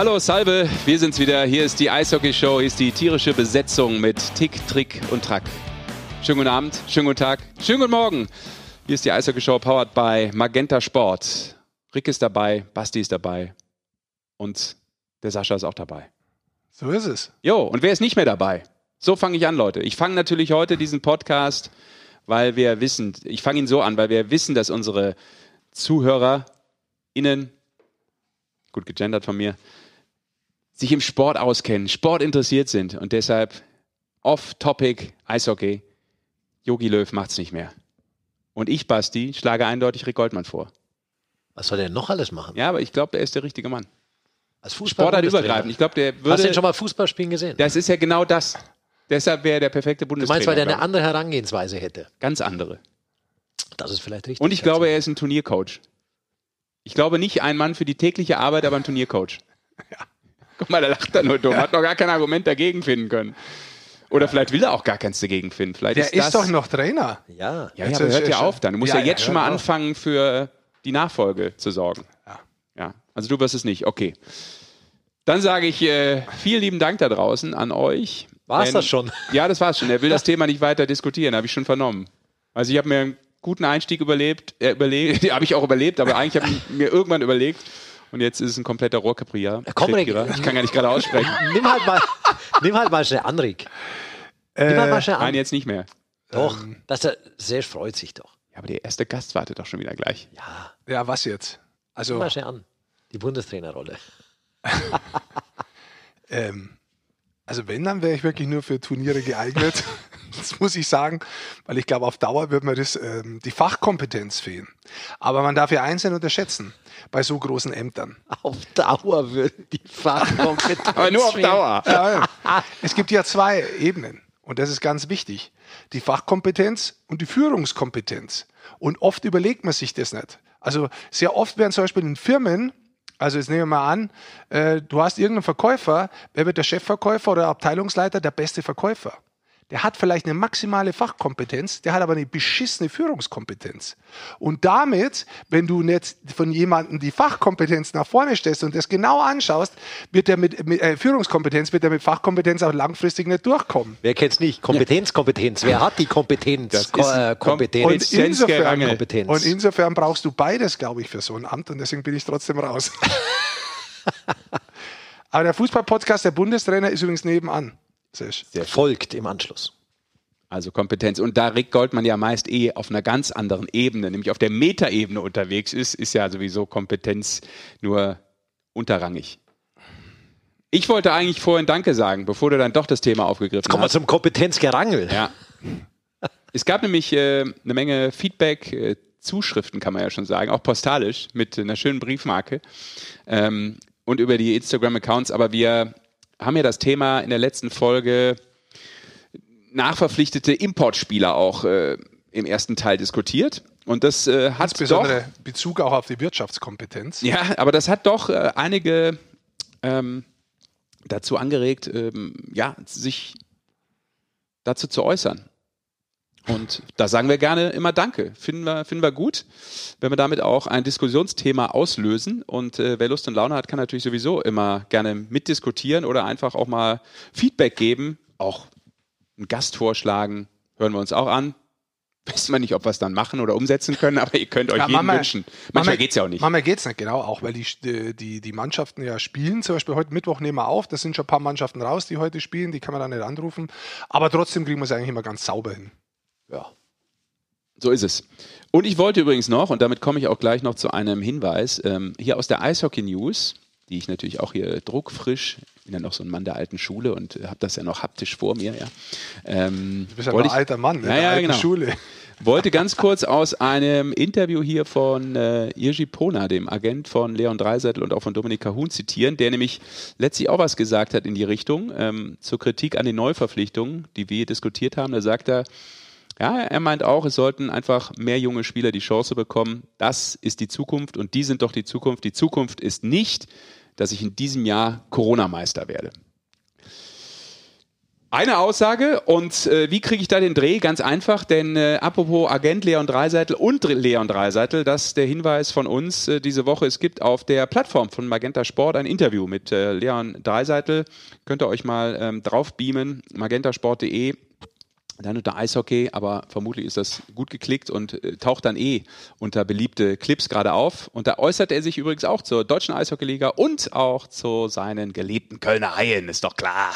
Hallo, Salve, wir sind's wieder. Hier ist die Eishockey-Show, hier ist die tierische Besetzung mit Tick, Trick und Track. Schönen guten Abend, schönen guten Tag, schönen guten Morgen. Hier ist die Eishockey-Show powered by Magenta Sport. Rick ist dabei, Basti ist dabei und der Sascha ist auch dabei. So ist es. Jo, und wer ist nicht mehr dabei? So fange ich an, Leute. Ich fange natürlich heute diesen Podcast, weil wir wissen, ich fange ihn so an, weil wir wissen, dass unsere ZuhörerInnen, gut gegendert von mir, sich im Sport auskennen, Sport interessiert sind und deshalb off-topic Eishockey. Yogi Löw macht's nicht mehr. Und ich, Basti, schlage eindeutig Rick Goldmann vor. Was soll der denn noch alles machen? Ja, aber ich glaube, er ist der richtige Mann. Als Fußball Sportart übergreifend. Ich glaube, der würde. Hast du denn schon mal Fußball spielen gesehen? Das ist ja genau das. Deshalb wäre er der perfekte du Bundestrainer. meinst, weil der eine andere Herangehensweise hätte? Ganz andere. Das ist vielleicht richtig. Und ich glaube, er ist ein Turniercoach. Ich glaube nicht ein Mann für die tägliche Arbeit, aber ein Turniercoach. Guck mal, der lacht da nur dumm. Hat noch gar kein Argument dagegen finden können. Oder vielleicht will er auch gar keins dagegen finden. Vielleicht Der ist, ist, das, doch noch Trainer. Ja. Ja, ja, aber hört ja auf dann. Du musst ja, Ja, ja, jetzt schon mal auf. anfangen, für die Nachfolge zu sorgen. Ja. Ja. Also du wirst es nicht. Okay. Dann sage ich äh, vielen lieben Dank da draußen an euch. War's Denn- das schon? Ja, das war's schon. Er will das Thema nicht weiter diskutieren, habe ich schon vernommen. Also ich habe mir einen guten Einstieg überlebt, äh, überlebt, habe ich auch überlebt, aber eigentlich habe ich mir irgendwann überlegt und jetzt ist es ein kompletter Rohrkrepierer. komm, Rick. Ich kann gar nicht gerade aussprechen. Nimm halt mal, nimm halt mal schnell an, Rick. Nimm halt mal schnell Nein, jetzt nicht mehr. Doch, dass der sehr freut sich doch. Ja, aber der erste Gast wartet doch schon wieder gleich. Ja, Ja, was jetzt? nimm Also, mal schnell an. Die Bundestrainerrolle. ähm, also wenn, dann wäre ich wirklich nur für Turniere geeignet. das muss ich sagen, weil ich glaube, auf Dauer wird mir das, ähm, die Fachkompetenz fehlen. Aber man darf ja eins nicht unterschätzen bei so großen Ämtern. Auf Dauer würden die Fachkompetenz. Aber nur auf fehlen. Dauer. Ja, ja. es gibt ja zwei Ebenen und das ist ganz wichtig. Die Fachkompetenz und die Führungskompetenz. Und oft überlegt man sich das nicht. Also sehr oft werden zum Beispiel in Firmen, also jetzt nehmen wir mal an, äh, du hast irgendeinen Verkäufer, wer wird der Chefverkäufer oder Abteilungsleiter? Der beste Verkäufer. Der hat vielleicht eine maximale Fachkompetenz, der hat aber eine beschissene Führungskompetenz. Und damit, wenn du nicht von jemandem die Fachkompetenz nach vorne stellst und das genau anschaust, wird der mit, mit äh, Führungskompetenz, wird der mit Fachkompetenz auch langfristig nicht durchkommen. Wer kennt's nicht? Kompetenz, Kompetenz. Wer hat die Kompetenz? Das Ko ist äh, Kom- Kompetenz. Und Kompetenz, insofern. Kompetenz. und insofern brauchst du beides, glaube ich, für so ein Amt und deswegen bin ich trotzdem raus. aber der Fußballpodcast der Bundestrainer ist übrigens nebenan. Sesh. Sehr schön. folgt im Anschluss. Also Kompetenz. Und da Rick Goldmann ja meist eh auf einer ganz anderen Ebene, nämlich auf der Metaebene unterwegs ist, ist ja sowieso Kompetenz nur unterrangig. Ich wollte eigentlich vorhin Danke sagen, bevor du dann doch das Thema aufgegriffen Kommen wir hast. zum Kompetenzgerangel. Ja. Es gab nämlich äh, eine Menge Feedback, äh, Zuschriften kann man ja schon sagen, auch postalisch mit einer schönen Briefmarke ähm, und über die Instagram-Accounts. Aber wir haben ja das Thema in der letzten Folge nachverpflichtete Importspieler auch äh, im ersten Teil diskutiert. Und das äh, hat doch, Insbesondere Bezug auch auf die Wirtschaftskompetenz. ja, aber das hat doch äh, einige ähm, dazu angeregt, ähm, ja, sich dazu zu äußern. Und da sagen wir gerne immer Danke. Finden wir, finden wir gut, wenn wir damit auch ein Diskussionsthema auslösen. Und äh, wer Lust und Laune hat, kann natürlich sowieso immer gerne mitdiskutieren oder einfach auch mal Feedback geben, auch einen Gast vorschlagen. Hören wir uns auch an. Wissen wir nicht, ob wir es dann machen oder umsetzen können, aber ihr könnt euch Ja, jeden manchmal- wünschen. Manchmal geht es ja auch nicht. Manchmal geht es nicht, genau, auch weil die, die, die Mannschaften ja spielen. Zum Beispiel heute Mittwoch nehmen wir auf, da sind schon ein paar Mannschaften raus, die heute spielen, die kann man dann nicht anrufen. Aber trotzdem kriegen wir es eigentlich immer ganz sauber hin. Ja. So ist es. Und ich wollte übrigens noch, und damit komme ich auch gleich noch zu einem Hinweis, ähm, hier aus der Eishockey News, die ich natürlich auch hier druckfrisch, bin ja noch so ein Mann der alten Schule und äh, habe das ja noch haptisch vor mir, ja. Ähm, Du bist ja wollte ein ich- alter Mann, ne, Ja, der ja, alten genau. Schule. Wollte ganz kurz aus einem Interview hier von äh, Irgi Pona, dem Agent von Leon Dreiseitel und auch von Dominika Huhn zitieren, der nämlich letztlich auch was gesagt hat in die Richtung ähm, zur Kritik an den Neuverpflichtungen, die wir diskutiert haben. Da sagt er, ja, er meint auch, es sollten einfach mehr junge Spieler die Chance bekommen. Das ist die Zukunft und die sind doch die Zukunft. Die Zukunft ist nicht, dass ich in diesem Jahr Corona-Meister werde. Eine Aussage und äh, wie kriege ich da den Dreh? Ganz einfach, denn äh, apropos Agent Leon Dreiseitel und Leon Dreiseitel, das ist der Hinweis von uns äh, diese Woche. Es gibt auf der Plattform von Magenta Sport ein Interview mit äh, Leon Dreiseitel. Könnt ihr euch mal ähm, drauf beamen, magentasport.de. Dann unter Eishockey, aber vermutlich ist das gut geklickt und äh, taucht dann eh unter beliebte Clips gerade auf. Und da äußert er sich übrigens auch zur deutschen Eishockeyliga und auch zu seinen geliebten Kölner Haien, ist doch klar.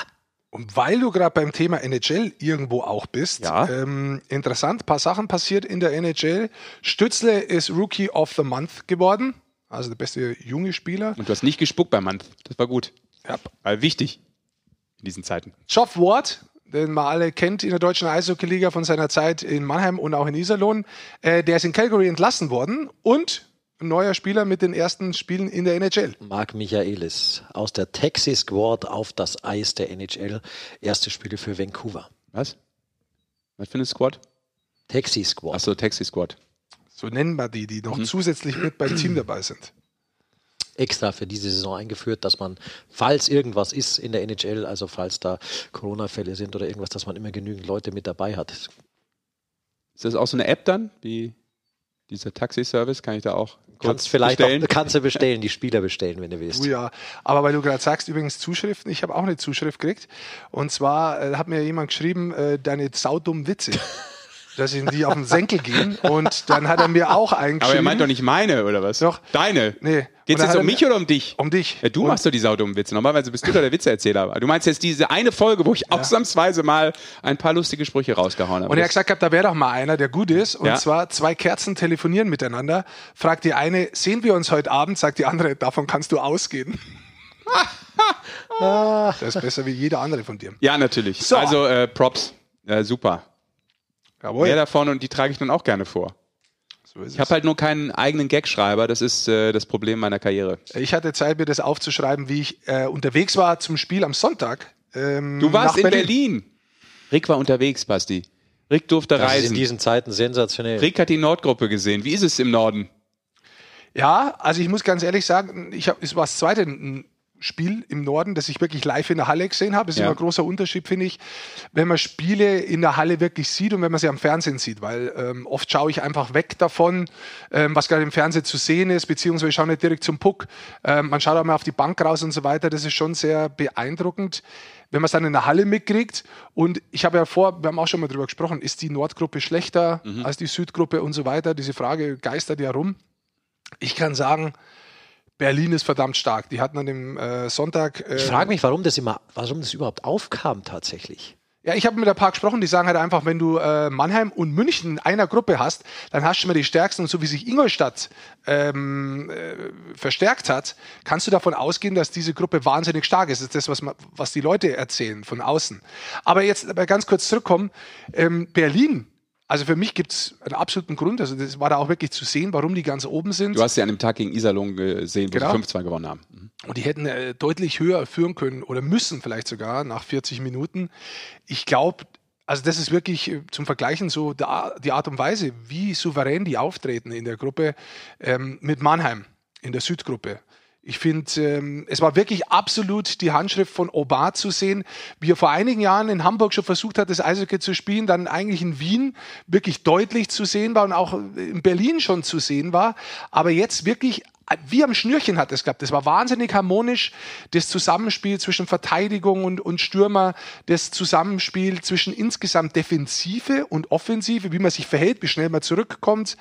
Und weil du gerade beim Thema NHL irgendwo auch bist, Ja. ähm, interessant, paar Sachen passiert in der NHL. Stützle ist Rookie of the Month geworden, also der beste junge Spieler. Und du hast nicht gespuckt beim Mann. Das war gut. Ja. Weil wichtig in diesen Zeiten. Geoff Ward, den man alle kennt in der deutschen Eishockey-Liga von seiner Zeit in Mannheim und auch in Iserlohn, äh, der ist in Calgary entlassen worden und ein neuer Spieler mit den ersten Spielen in der NHL. Marc Michaelis aus der Texas Squad auf das Eis der NHL. Erste Spiele für Vancouver. Was? Was für eine Squad? Texas Squad. Achso, Taxi Squad. So nennen wir die, die noch zusätzlich mit beim Team dabei sind. Extra für diese Saison eingeführt, dass man, falls irgendwas ist in der NHL, also falls da Corona-Fälle sind oder irgendwas, dass man immer genügend Leute mit dabei hat. Ist das auch so eine App dann? Wie dieser Taxi-Service? Kann ich da auch kurz Kannst vielleicht bestellen? Auch, kannst du bestellen, die Spieler bestellen, wenn du willst. Oh ja, aber weil du gerade sagst, übrigens Zuschriften, ich habe auch eine Zuschrift gekriegt. Und zwar äh, hat mir jemand geschrieben, äh, deine saudummen Witze. dass ihnen die auf den Senkel gehen. Und dann hat er mir auch eingeschrieben. Aber er meint doch nicht meine, oder was? Doch. Deine? Nee. Und dann jetzt um mich oder um dich? Um dich. Ja, du Und- machst doch die saudummen Witze. Normalerweise bist du doch der Witzeerzähler. Du meinst jetzt diese eine Folge, wo ich ausnahmsweise mal ein paar lustige Sprüche rausgehauen habe. Und er hat gesagt, da wäre doch mal einer, der gut ist. Und Ja. zwar zwei Kerzen telefonieren miteinander. Fragt die eine, sehen wir uns heute Abend? Sagt die andere, davon kannst du ausgehen. das ist besser wie jeder andere von dir. ja, natürlich. So. Also äh, Props. Äh, super. Jawohl. Mehr davon und die trage ich dann auch gerne vor. So ist Ich habe halt nur keinen eigenen Gagschreiber. Das ist äh, das Problem meiner Karriere. ich hatte Zeit, mir das aufzuschreiben, wie ich äh, unterwegs war zum Spiel am Sonntag. Ähm, Du warst in Berlin. Rick war unterwegs, Basti. Rick durfte Das ist in reisen. diesen Zeiten sensationell. Rick hat die Nordgruppe gesehen. Wie ist es im Norden? Ja, also ich muss ganz ehrlich sagen, ich hab, es war das zweite Spiel im Norden, das ich wirklich live in der Halle gesehen habe. Das ist Ja. immer ein großer Unterschied, finde ich, wenn man Spiele in der Halle wirklich sieht und wenn man sie am Fernsehen sieht, weil ähm, oft schaue ich einfach weg davon, ähm, was gerade im Fernsehen zu sehen ist, beziehungsweise ich schaue nicht direkt zum Puck. Ähm, man schaut auch mal auf die Bank raus und so weiter. Das ist schon sehr beeindruckend, wenn man es dann in der Halle mitkriegt. Und ich habe ja vor, wir haben auch schon mal drüber gesprochen, ist die Nordgruppe schlechter als die Südgruppe und so weiter. Diese Frage geistert ja rum. Ich kann sagen, Berlin ist verdammt stark. Die hatten an dem äh, Sonntag. Äh, Ich frage mich, warum das immer, warum das überhaupt aufkam tatsächlich. ja, ich habe mit ein paar gesprochen, die sagen halt einfach, wenn du äh, Mannheim und München in einer Gruppe hast, dann hast du immer die stärksten. Und so wie sich Ingolstadt ähm, äh, verstärkt hat, kannst du davon ausgehen, dass diese Gruppe wahnsinnig stark ist. Das ist das, was, man, was die Leute erzählen von außen. Aber jetzt aber ganz kurz zurückkommen. Ähm, Berlin. Also für mich gibt es einen absoluten Grund, also das war da auch wirklich zu sehen, warum die ganz oben sind. Du hast sie an dem Tag gegen Iserlohn gesehen, wo Genau. sie 5-2 gewonnen haben. Mhm. Und die hätten äh, deutlich höher führen können oder müssen vielleicht sogar nach 40 Minuten. Ich glaube, also das ist wirklich äh, zum Vergleichen so der, die Art und Weise, wie souverän die auftreten in der Gruppe ähm, mit Mannheim in der Südgruppe. Ich finde, ähm, es war wirklich absolut die Handschrift von Obar zu sehen, wie er vor einigen Jahren in Hamburg schon versucht hat, das Eishockey zu spielen, dann eigentlich in Wien wirklich deutlich zu sehen war und auch in Berlin schon zu sehen war, aber jetzt wirklich wie am Schnürchen hat es gehabt. Das war wahnsinnig harmonisch. Das Zusammenspiel zwischen Verteidigung und, und Stürmer, das Zusammenspiel zwischen insgesamt Defensive und Offensive, wie man sich verhält, wie schnell man zurückkommt.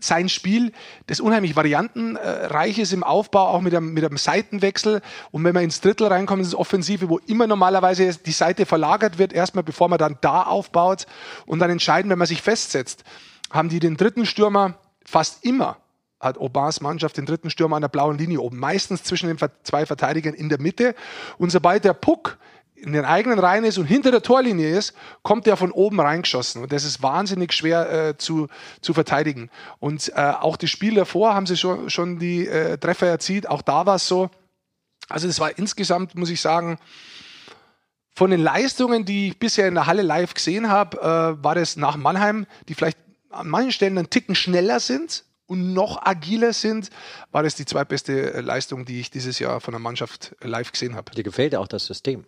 Sein Spiel, das unheimlich variantenreich ist im Aufbau, auch mit einem, mit einem Seitenwechsel. Und wenn man ins Drittel reinkommt, ist es Offensive, wo immer normalerweise die Seite verlagert wird, erstmal bevor man dann da aufbaut. Und dann entscheiden, wenn man sich festsetzt, haben die den dritten Stürmer fast immer hat Obas Mannschaft den dritten Stürmer an der blauen Linie oben, meistens zwischen den zwei Verteidigern in der Mitte. Und sobald der Puck in den eigenen Reihen ist und hinter der Torlinie ist, kommt der von oben reingeschossen. Und das ist wahnsinnig schwer äh, zu, zu verteidigen. Und äh, auch das Spiel davor haben sie schon, schon die äh, Treffer erzielt. Auch da war es so. Also das war insgesamt, muss ich sagen, von den Leistungen, die ich bisher in der Halle live gesehen habe, äh, war das nach Mannheim, die vielleicht an manchen Stellen einen Ticken schneller sind und noch agiler sind, war das die zweitbeste äh, Leistung, die ich dieses Jahr von der Mannschaft äh, live gesehen habe. Dir gefällt ja auch das System.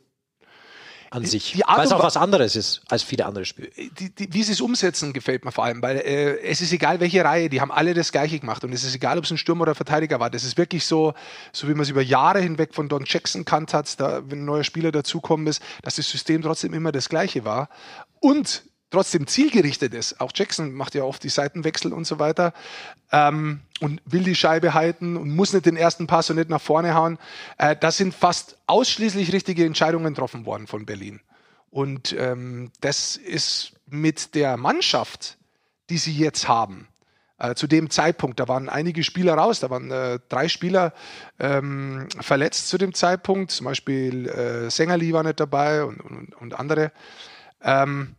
An sich. Die Art Weil es auch Wa- was anderes ist als viele andere Spiele. die, die, wie sie es umsetzen, gefällt mir vor allem, weil äh, es ist egal, welche Reihe, die haben alle das Gleiche gemacht und es ist egal, ob es ein Stürmer oder Verteidiger war. Das ist wirklich so, so wie man es über Jahre hinweg von Don Jackson kannt hat, da, wenn ein neuer Spieler dazukommen ist, dass das System trotzdem immer das Gleiche war und trotzdem zielgerichtet ist. Auch Jackson macht ja oft die Seitenwechsel und so weiter ähm, und will die Scheibe halten und muss nicht den ersten Pass und nicht nach vorne hauen. Äh, da sind fast ausschließlich richtige Entscheidungen getroffen worden von Berlin. Und ähm, das ist mit der Mannschaft, die sie jetzt haben, äh, zu dem Zeitpunkt, da waren einige Spieler raus, da waren äh, drei Spieler ähm, verletzt zu dem Zeitpunkt, zum Beispiel äh, Sängerli war nicht dabei und, und, und andere. Ähm,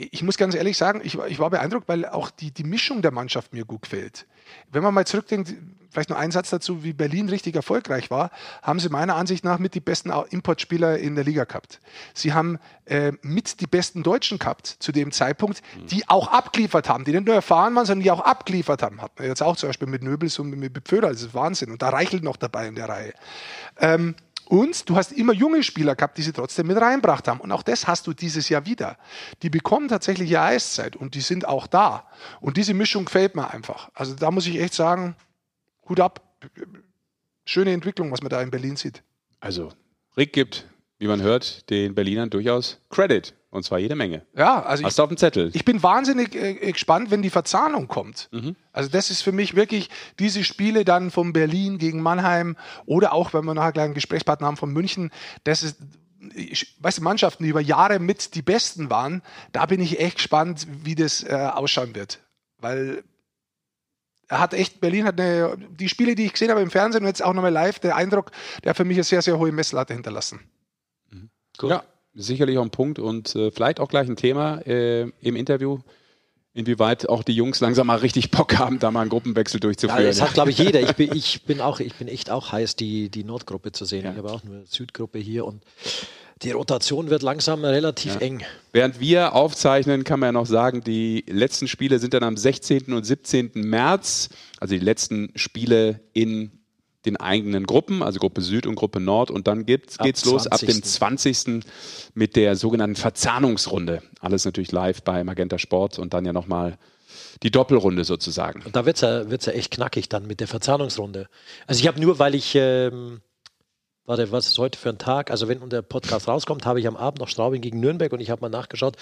ich muss ganz ehrlich sagen, ich, war- ich war beeindruckt, weil auch die, die Mischung der Mannschaft mir gut gefällt. Wenn man mal zurückdenkt, vielleicht nur ein Satz dazu, wie Berlin richtig erfolgreich war, haben sie meiner Ansicht nach mit die besten Importspieler in der Liga gehabt. Sie haben äh, mit die besten Deutschen gehabt zu dem Zeitpunkt, die auch abgeliefert haben, die nicht nur erfahren waren, sondern die auch abgeliefert haben. Hatten wir jetzt auch zum Beispiel mit Nöbels und mit Pföder, das ist Wahnsinn. Und da Reichelt noch dabei in der Reihe. Ähm, und du hast immer junge Spieler gehabt, die sie trotzdem mit reinbracht haben. Und auch das hast du dieses Jahr wieder. Die bekommen tatsächlich ihre Eiszeit und die sind auch da. Und diese Mischung gefällt mir einfach. Also da muss ich echt sagen, Hut ab. Schöne Entwicklung, was man da in Berlin sieht. Also, Rick gibt, wie man hört, den Berlinern durchaus Credit. Und zwar jede Menge. Ja, also Hast du auf dem Zettel? Ich bin wahnsinnig äh, gespannt, wenn die Verzahnung kommt. Also das ist für mich wirklich diese Spiele dann von Berlin gegen Mannheim oder auch, wenn wir nachher gleich einen Gesprächspartner haben von München, das ist, ich, weißt du, Mannschaften, die über Jahre mit die Besten waren, da bin ich echt gespannt, wie das äh, ausschauen wird. Weil er hat echt, Berlin hat eine, die Spiele, die ich gesehen habe im Fernsehen und jetzt auch nochmal live, der Eindruck, der hat für mich eine sehr, sehr hohe Messlatte hinterlassen. Gut. Ja, sicherlich auch ein Punkt und äh, vielleicht auch gleich ein Thema äh, im Interview, inwieweit auch die Jungs langsam mal richtig Bock haben, da mal einen Gruppenwechsel Ja, durchzuführen. das hat, glaube ich, jeder. Ich bin, ich bin auch, ich bin echt auch heiß, die, die Nordgruppe zu sehen. Ja. Ich habe auch nur Südgruppe hier und die Rotation wird langsam relativ eng. Während wir aufzeichnen, kann man ja noch sagen, die letzten Spiele sind dann am 16. und 17. März, also die letzten Spiele in den eigenen Gruppen, also Gruppe Süd und Gruppe Nord. Und dann geht's, Ab geht's los ab dem 20.. 20. mit der sogenannten Verzahnungsrunde. Alles natürlich live bei Magenta Sport und dann ja nochmal die Doppelrunde sozusagen. Und da wird es ja, wird's ja echt knackig dann mit der Verzahnungsrunde. Also ich habe nur, weil ich, ähm, warte, was ist heute für ein Tag? Also wenn der Podcast rauskommt, habe ich am Abend noch Straubing gegen Nürnberg und ich habe mal nachgeschaut.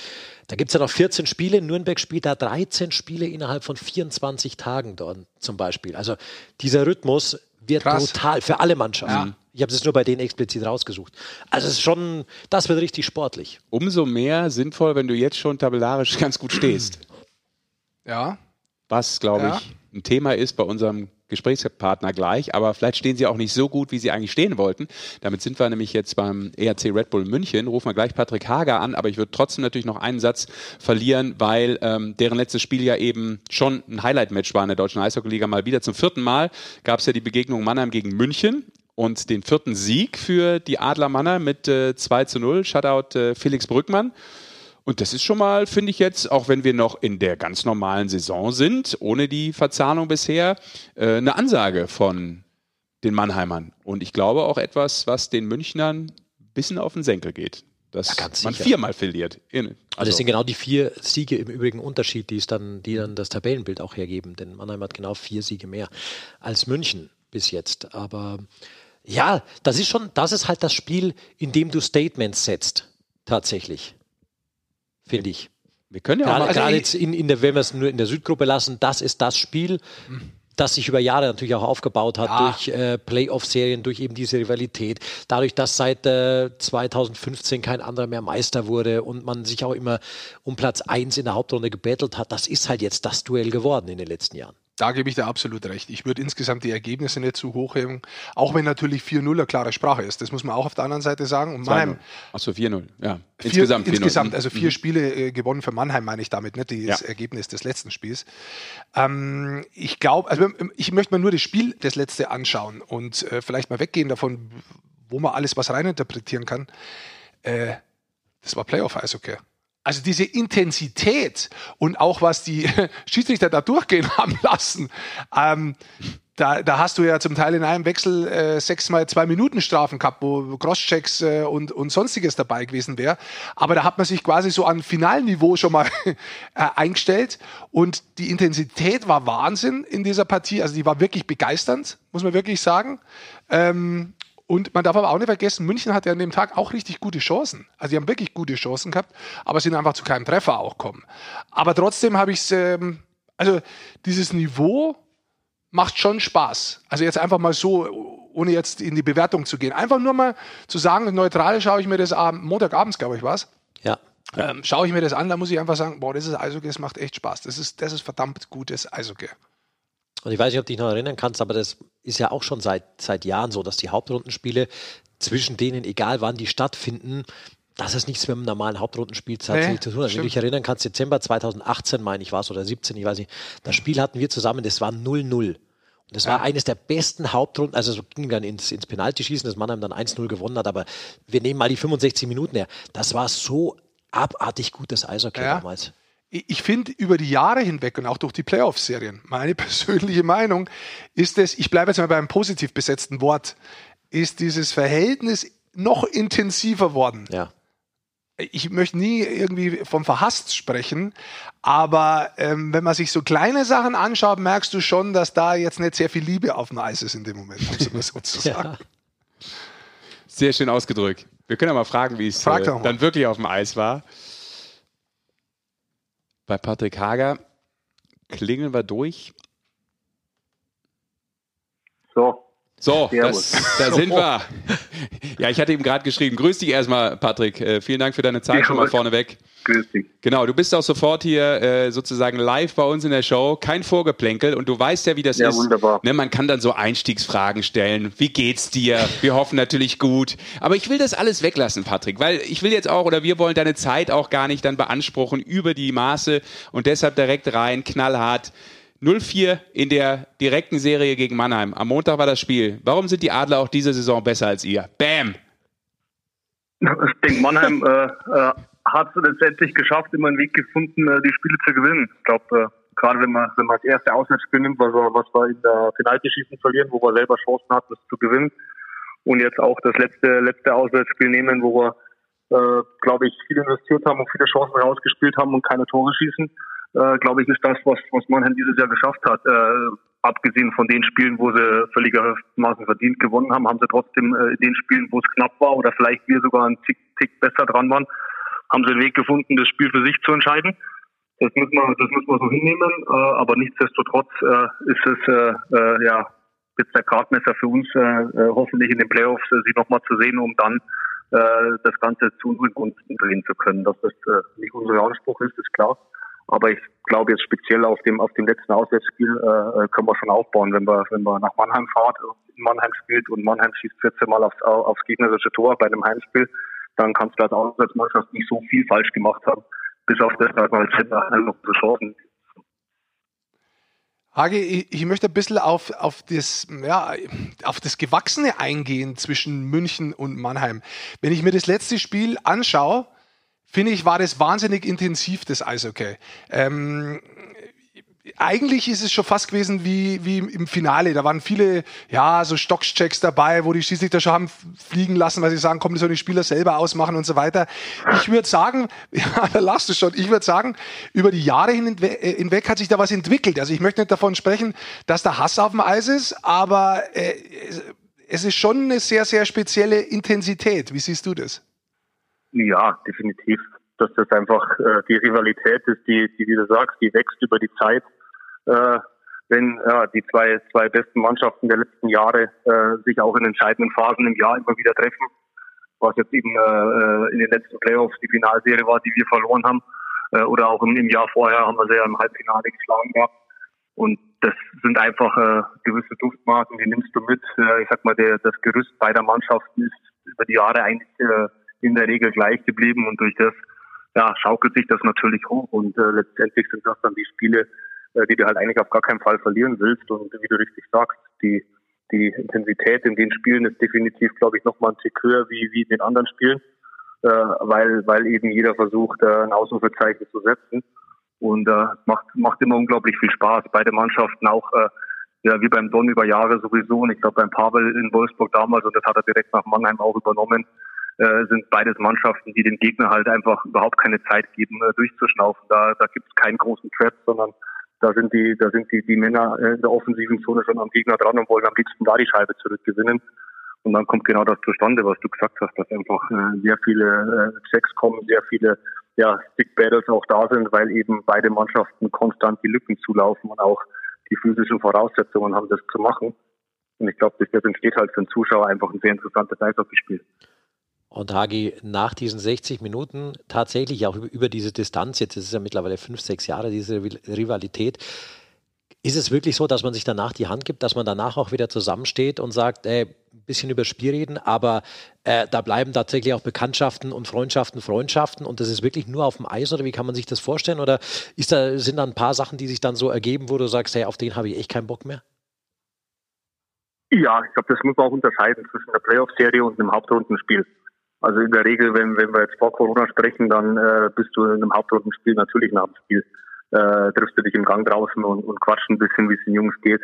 Da gibt es ja noch 14 Spiele. Nürnberg spielt da 13 Spiele innerhalb von 24 Tagen dort zum Beispiel. Also dieser Rhythmus wird Krass. brutal für alle Mannschaften. Ich habe es nur bei denen explizit rausgesucht. Also es ist schon, das wird richtig sportlich. Umso mehr sinnvoll, wenn du jetzt schon tabellarisch ganz gut stehst. Ja, was, glaube Ja. ich, ein Thema ist bei unserem Gesprächspartner gleich, aber vielleicht stehen sie auch nicht so gut, wie sie eigentlich stehen wollten. Damit sind wir nämlich jetzt beim ERC Red Bull München. Rufen wir gleich Patrick Hager an, aber ich würde trotzdem natürlich noch einen Satz verlieren, weil ähm, deren letztes Spiel ja eben schon ein Highlight-Match war in der deutschen Eishockeyliga. Mal wieder zum vierten Mal gab es ja die Begegnung Mannheim gegen München. Und den vierten Sieg für die Adler Mannheim mit äh, 2 zu 0. Shutout äh, Felix Brückmann. Und das ist schon mal, finde ich jetzt, auch wenn wir noch in der ganz normalen Saison sind, ohne die Verzahnung bisher, äh, eine Ansage von den Mannheimern. Und ich glaube auch etwas, was den Münchnern ein bisschen auf den Senkel geht. Dass Ja, man viermal verliert. Also also, es sind genau die vier Siege im übrigen Unterschied, die es dann, die dann das Tabellenbild auch hergeben. Denn Mannheim hat genau vier Siege mehr als München bis jetzt. Aber ja, das ist schon, das ist halt das Spiel, in dem du Statements setzt. Tatsächlich. Finde ich. wir können ja auch Gerade, also gerade jetzt in, in der, wenn wir es nur in der Südgruppe lassen, das ist das Spiel, das sich über Jahre natürlich auch aufgebaut hat, Ja. durch äh, Playoff-Serien, durch eben diese Rivalität, dadurch, dass seit äh, 2015 kein anderer mehr Meister wurde und man sich auch immer um Platz 1 in der Hauptrunde gebettelt hat, das ist halt jetzt das Duell geworden in den letzten Jahren. Da gebe ich dir absolut recht. Ich würde insgesamt die Ergebnisse nicht zu hoch heben, auch wenn natürlich 4-0 eine klare Sprache ist. Das muss man auch auf der anderen Seite sagen. Und Mannheim, Achso, 4-0. Ja, insgesamt 4-0. insgesamt Mhm. also vier Spiele äh, gewonnen für Mannheim, meine ich damit, nicht das Ja. Ergebnis des letzten Spiels. Ähm, ich glaube, also ich möchte mir nur das Spiel, das letzte anschauen und äh, vielleicht mal weggehen davon, wo man alles was reininterpretieren kann. Äh, das war Playoff-Eishockey. Also diese Intensität und auch was die Schiedsrichter da durchgehen haben lassen, ähm, da, da hast du ja zum Teil in einem Wechsel äh, sechsmal zwei Minuten Strafen gehabt, wo Crosschecks äh, und, und sonstiges dabei gewesen wäre. Aber da hat man sich quasi so an Finalniveau schon mal äh, eingestellt und die Intensität war Wahnsinn in dieser Partie. Also die war wirklich begeisternd, muss man wirklich sagen. Ähm, und man darf aber auch nicht vergessen, München hatte an dem Tag auch richtig gute Chancen. Also die haben wirklich gute Chancen gehabt, aber sind einfach zu keinem Treffer auch kommen. Aber trotzdem habe ich es, ähm, also dieses Niveau macht schon Spaß. Also jetzt einfach mal so, ohne jetzt in die Bewertung zu gehen. Einfach nur mal zu sagen, neutral schaue ich mir das ab, Montagabends, glaube ich, was. Ja. Ähm, schaue ich mir das an, da muss ich einfach sagen, boah, das ist Eishockey, das macht echt Spaß. Das ist, das ist verdammt gutes Eishockey. Und ich weiß nicht, ob du dich noch erinnern kannst, aber das ist ja auch schon seit, seit Jahren so, dass die Hauptrundenspiele zwischen denen, egal wann die stattfinden, dass es nichts mit einem normalen Hauptrundenspiel tatsächlich nee, zu tun hat. Wenn du dich erinnern kannst, Dezember 2018, meine ich, war es, oder 17, ich weiß nicht, das Spiel hatten wir zusammen, das war 0-0. Und das ja. war eines der besten Hauptrunden, also so ging dann ins, ins Penalty-Schießen, das Mannheim dann 1-0 gewonnen hat, aber wir nehmen mal die 65 Minuten her. Das war so abartig gutes Eishockey ja. damals ich finde über die Jahre hinweg und auch durch die Playoff-Serien, meine persönliche Meinung ist es, ich bleibe jetzt mal beim positiv besetzten Wort, ist dieses Verhältnis noch intensiver worden. Ja. Ich möchte nie irgendwie vom Verhasst sprechen, aber ähm, wenn man sich so kleine Sachen anschaut, merkst du schon, dass da jetzt nicht sehr viel Liebe auf dem Eis ist in dem Moment, um es so zu sagen. Ja. Sehr schön ausgedrückt. Wir können ja mal fragen, wie es äh, dann wirklich auf dem Eis war bei Patrick Hager. Klingeln wir durch. So. So, das, da sind wir. Ja, ich hatte ihm gerade geschrieben. Grüß dich erstmal, Patrick. Äh, vielen Dank für deine Zeit ja, schon mal vorneweg. Grüß dich. Genau, du bist auch sofort hier äh, sozusagen live bei uns in der Show. Kein Vorgeplänkel und du weißt ja, wie das ja, ist. Wunderbar. Ne, man kann dann so Einstiegsfragen stellen. Wie geht's dir? Wir hoffen natürlich gut. Aber ich will das alles weglassen, Patrick, weil ich will jetzt auch oder wir wollen deine Zeit auch gar nicht dann beanspruchen über die Maße und deshalb direkt rein, knallhart. 0-4 in der direkten Serie gegen Mannheim. Am Montag war das Spiel. Warum sind die Adler auch diese Saison besser als ihr? Bam! Ich denke, Mannheim äh, äh, hat es letztendlich geschafft, immer einen Weg gefunden, äh, die Spiele zu gewinnen. Ich glaube, äh, gerade wenn man, wenn man das erste Auswärtsspiel nimmt, was was wir in der Penaltyschießen verlieren, wo wir selber Chancen hatten, das zu gewinnen. Und jetzt auch das letzte, letzte Auswärtsspiel nehmen, wo wir, äh, glaube ich, viel investiert haben und viele Chancen rausgespielt haben und keine Tore schießen äh, glaube ich, ist das, was, was Mannheim dieses Jahr geschafft hat. Äh, abgesehen von den Spielen, wo sie völligermaßen verdient gewonnen haben, haben sie trotzdem äh, in den Spielen, wo es knapp war oder vielleicht wir sogar einen Tick, Tick besser dran waren, haben sie einen Weg gefunden, das Spiel für sich zu entscheiden. Das müssen wir, das müssen wir so hinnehmen. Äh, aber nichtsdestotrotz äh, ist es äh, äh, ja jetzt der Gradmesser für uns äh, äh, hoffentlich in den Playoffs äh, sie nochmal zu sehen, um dann äh, das Ganze zu unseren Gunsten drehen zu können. Dass das äh, nicht unser Anspruch ist, ist klar. Aber ich glaube jetzt speziell auf dem auf dem letzten Auswärtsspiel äh, äh können wir schon aufbauen, wenn wir wenn wir nach Mannheim fahren, in Mannheim spielt und Mannheim schießt 14 Mal aufs, aufs gegnerische Tor bei einem Heimspiel, dann kannst du als Auswärtsmannschaft nicht so viel falsch gemacht haben, bis auf das, dass man jetzt noch so Chancen Hage, ich, möchte ein bisschen auf, auf, das, ja, auf das Gewachsene eingehen zwischen München und Mannheim. Wenn ich mir das letzte Spiel anschaue, finde ich, war das wahnsinnig intensiv, das Eishockey. Ähm, eigentlich ist es schon fast gewesen wie, wie im Finale. Da waren viele, ja, so Stockchecks dabei, wo die schließlich da schon haben fliegen lassen, weil sie sagen, komm, das sollen die Spieler selber ausmachen und so weiter. Ich würde sagen, ja, da lachst du schon, ich würde sagen, über die Jahre äh, hinweg hat sich da was entwickelt. Also ich möchte nicht davon sprechen, dass da Hass auf dem Eis ist, aber äh, es ist schon eine sehr, sehr spezielle Intensität. Wie siehst du das? Ja, definitiv. Dass das einfach äh, die Rivalität ist, die, die, wie du sagst, die wächst über die Zeit. Äh, wenn ja, die zwei, zwei besten Mannschaften der letzten Jahre äh, sich auch in entscheidenden Phasen im Jahr immer wieder treffen, was jetzt eben äh, in den letzten Playoffs die Finalserie war, die wir verloren haben, äh, oder auch im, im Jahr vorher haben wir sie ja im Halbfinale geschlagen gehabt. Und das sind einfach äh, gewisse Duftmarken, die nimmst du mit. Äh, ich sag mal, der, das Gerüst beider Mannschaften ist über die Jahre eigentlich äh, in der Regel gleich geblieben und durch das ja, schaukelt sich das natürlich hoch und äh, letztendlich sind das dann die Spiele, äh, die du halt eigentlich auf gar keinen Fall verlieren willst und wie du richtig sagst, die die Intensität in den Spielen ist definitiv, glaube ich, nochmal ein Tick höher wie, wie in den anderen Spielen, äh, weil, weil eben jeder versucht, äh, ein Ausrufezeichen zu setzen. Und äh, macht, macht immer unglaublich viel Spaß. Beide Mannschaften auch äh, ja, wie beim Don über Jahre sowieso und ich glaube beim Pavel in Wolfsburg damals und das hat er direkt nach Mannheim auch übernommen, äh, sind beides Mannschaften, die dem Gegner halt einfach überhaupt keine Zeit geben, äh, durchzuschnaufen. Da, da gibt es keinen großen Threat, sondern da sind die, da sind die, die Männer in der offensiven Zone schon am Gegner dran und wollen am liebsten da die Scheibe zurückgewinnen. Und dann kommt genau das zustande, was du gesagt hast, dass einfach äh, sehr viele äh, Checks kommen, sehr viele ja, Stick Battles auch da sind, weil eben beide Mannschaften konstant die Lücken zulaufen und auch die physischen Voraussetzungen haben, das zu machen. Und ich glaube, das entsteht halt für den Zuschauer einfach ein sehr interessantes Eishockeyspiel. Und Hagi, nach diesen 60 Minuten tatsächlich auch über, diese Distanz, jetzt ist es ja mittlerweile fünf, sechs Jahre, diese Rivalität, ist es wirklich so, dass man sich danach die Hand gibt, dass man danach auch wieder zusammensteht und sagt, ey, ein bisschen über Spiel reden, aber äh, da bleiben tatsächlich auch Bekanntschaften und Freundschaften, Freundschaften und das ist wirklich nur auf dem Eis oder wie kann man sich das vorstellen? Oder ist da, sind da ein paar Sachen, die sich dann so ergeben, wo du sagst, hey, auf den habe ich echt keinen Bock mehr? Ja, ich glaube, das muss man auch unterscheiden zwischen der Playoff-Serie und einem Hauptrundenspiel. Also in der Regel, wenn, wenn wir jetzt vor Corona sprechen, dann äh, bist du in einem Hauptrundenspiel natürlich nach dem Spiel äh, triffst du dich im Gang draußen und, und quatscht ein bisschen, wie es den Jungs geht.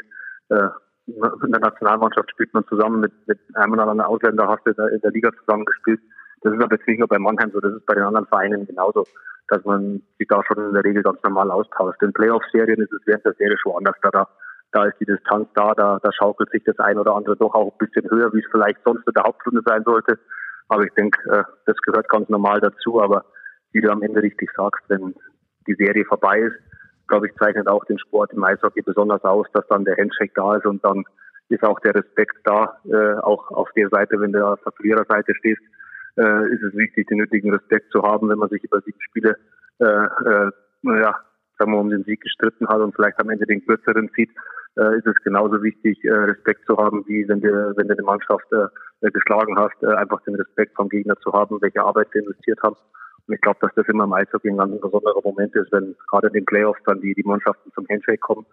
Äh, in der Nationalmannschaft spielt man zusammen mit, mit einem oder anderen Ausländer, hast du in der, in der Liga zusammengespielt. Das ist aber jetzt nicht nur bei Mannheim so, das ist bei den anderen Vereinen genauso, dass man sich da schon in der Regel ganz normal austauscht. In Playoff-Serien ist es während der Serie schon anders. Da, da, da ist die Distanz da, da, da schaukelt sich das ein oder andere doch auch ein bisschen höher, wie es vielleicht sonst in der Hauptrunde sein sollte. Aber ich denke, äh, das gehört ganz normal dazu. Aber wie du am Ende richtig sagst, wenn, die Serie vorbei ist, glaube ich, zeichnet auch den Sport im Eishockey besonders aus, dass dann der Handshake da ist und dann ist auch der Respekt da, äh, auch auf der Seite, wenn du auf der Verliererseite stehst, äh, ist es wichtig, den nötigen Respekt zu haben, wenn man sich über sieben Spiele, äh, äh, ja, sagen wir, um den Sieg gestritten hat und vielleicht am Ende den kürzeren zieht, äh, ist es genauso wichtig, äh, Respekt zu haben, wie wenn du, wenn du eine Mannschaft äh, geschlagen hast, äh, einfach den Respekt vom Gegner zu haben, welche Arbeit sie investiert haben. Und ich glaube, dass das immer im Eishockey ein ganz besonderer Moment ist, wenn gerade in den Playoffs dann die, die Mannschaften zum Handshake kommen.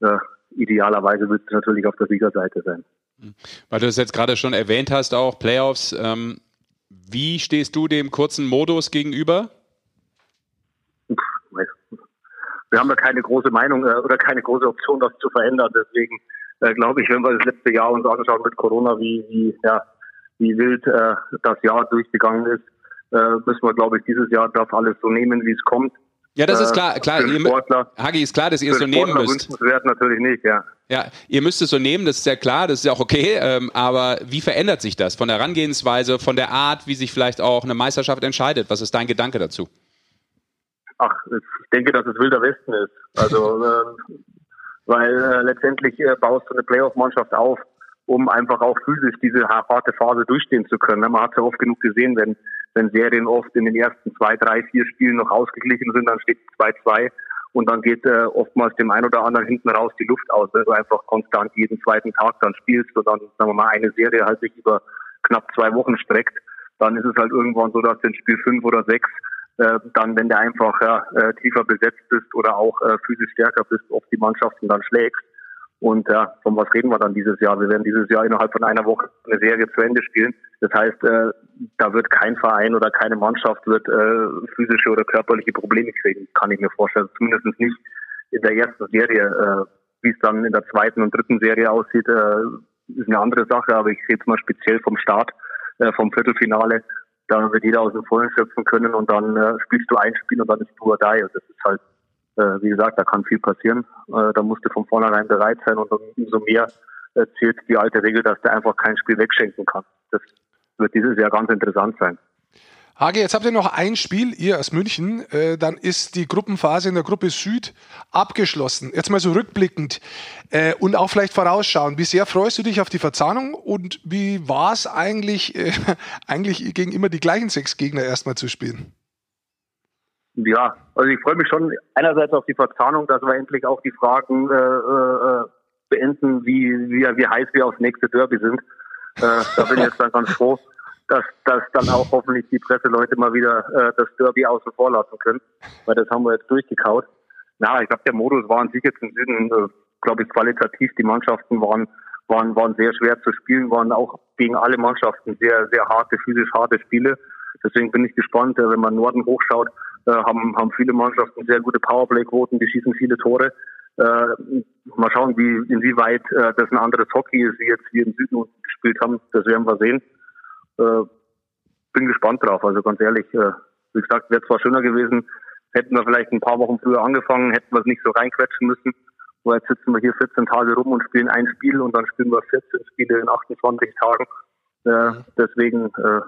Äh, idealerweise willst du natürlich auf der Siegerseite sein. Weil du es jetzt gerade schon erwähnt hast, auch Playoffs. Ähm, wie stehst du dem kurzen Modus gegenüber? Wir haben ja keine große Meinung äh, oder keine große Option, das zu verändern. Deswegen äh, glaube ich, wenn wir das letzte Jahr uns anschauen mit Corona, wie, wie, ja, wie wild äh, das Jahr durchgegangen ist, äh, müssen wir, glaube ich, dieses Jahr darf alles so nehmen, wie es kommt. Ja, das ist äh, klar. klar. Ihr, Hagi ist klar, dass ihr es so nehmen müsst. Wünschenswert natürlich nicht, ja. Ja, ihr müsst es so nehmen, das ist ja klar, das ist ja auch okay. Ähm, aber wie verändert sich das von der Herangehensweise, von der Art, wie sich vielleicht auch eine Meisterschaft entscheidet? Was ist dein Gedanke dazu? Ach, ich denke, dass es wilder Westen ist. Also, äh, weil äh, letztendlich äh, baust du eine Playoff-Mannschaft auf, um einfach auch physisch diese harte Phase durchstehen zu können. Man hat es ja oft genug gesehen, wenn wenn Serien oft in den ersten zwei, drei, vier Spielen noch ausgeglichen sind, dann steht 2-2 und dann geht äh, oftmals dem einen oder anderen hinten raus die Luft aus, wenn du einfach konstant jeden zweiten Tag dann spielst und dann, sagen wir mal, eine Serie halt sich über knapp zwei Wochen streckt, dann ist es halt irgendwann so, dass in Spiel fünf oder sechs äh, dann, wenn du einfach ja, äh, tiefer besetzt bist oder auch äh, physisch stärker bist, oft die Mannschaften dann schlägst. Und ja, von was reden wir dann dieses Jahr? Wir werden dieses Jahr innerhalb von einer Woche eine Serie zu Ende spielen. Das heißt, äh, da wird kein Verein oder keine Mannschaft wird äh, physische oder körperliche Probleme kriegen, kann ich mir vorstellen. Zumindest nicht in der ersten Serie. Äh, Wie es dann in der zweiten und dritten Serie aussieht, äh, ist eine andere Sache. Aber ich jetzt mal speziell vom Start, äh, vom Viertelfinale, da wird jeder aus dem Vollen schöpfen können und dann äh, spielst du ein Spiel und dann ist du oder die. Und das ist halt äh, wie gesagt, da kann viel passieren. Äh, da musst du von vornherein bereit sein und umso mehr äh, zählt die alte Regel, dass der einfach kein Spiel wegschenken kann. Das wird dieses Jahr ganz interessant sein. Hage, jetzt habt ihr noch ein Spiel, ihr aus München, äh, dann ist die Gruppenphase in der Gruppe Süd abgeschlossen. Jetzt mal so rückblickend äh, und auch vielleicht vorausschauen. Wie sehr freust du dich auf die Verzahnung und wie war es eigentlich, äh, eigentlich gegen immer die gleichen sechs Gegner erstmal zu spielen? Ja, also ich freue mich schon einerseits auf die Verzahnung, dass wir endlich auch die Fragen äh, äh, beenden, wie, wie, wie heiß wir aufs nächste Derby sind. Äh, da bin ich jetzt dann ganz froh, dass, dass dann auch hoffentlich die Presseleute mal wieder äh, das Derby außen vor lassen können, weil das haben wir jetzt durchgekaut. Na, ich glaube, der Modus war an sich jetzt im Süden, äh, glaube ich, qualitativ. Die Mannschaften waren, waren, waren sehr schwer zu spielen, waren auch gegen alle Mannschaften sehr, sehr harte, physisch harte Spiele. Deswegen bin ich gespannt, äh, wenn man Norden hochschaut, äh, haben, haben viele Mannschaften sehr gute Powerplay-Quoten, die schießen viele Tore. Äh, mal schauen, wie inwieweit äh, das ein anderes Hockey ist, wie jetzt wir im Süden gespielt haben. Das werden wir sehen. Äh, bin gespannt drauf. Also ganz ehrlich, äh, wie gesagt, wäre zwar schöner gewesen, hätten wir vielleicht ein paar Wochen früher angefangen, hätten wir es nicht so reinquetschen müssen. Weil jetzt sitzen wir hier 14 Tage rum und spielen ein Spiel und dann spielen wir 14 Spiele in 28 Tagen. Äh, deswegen äh,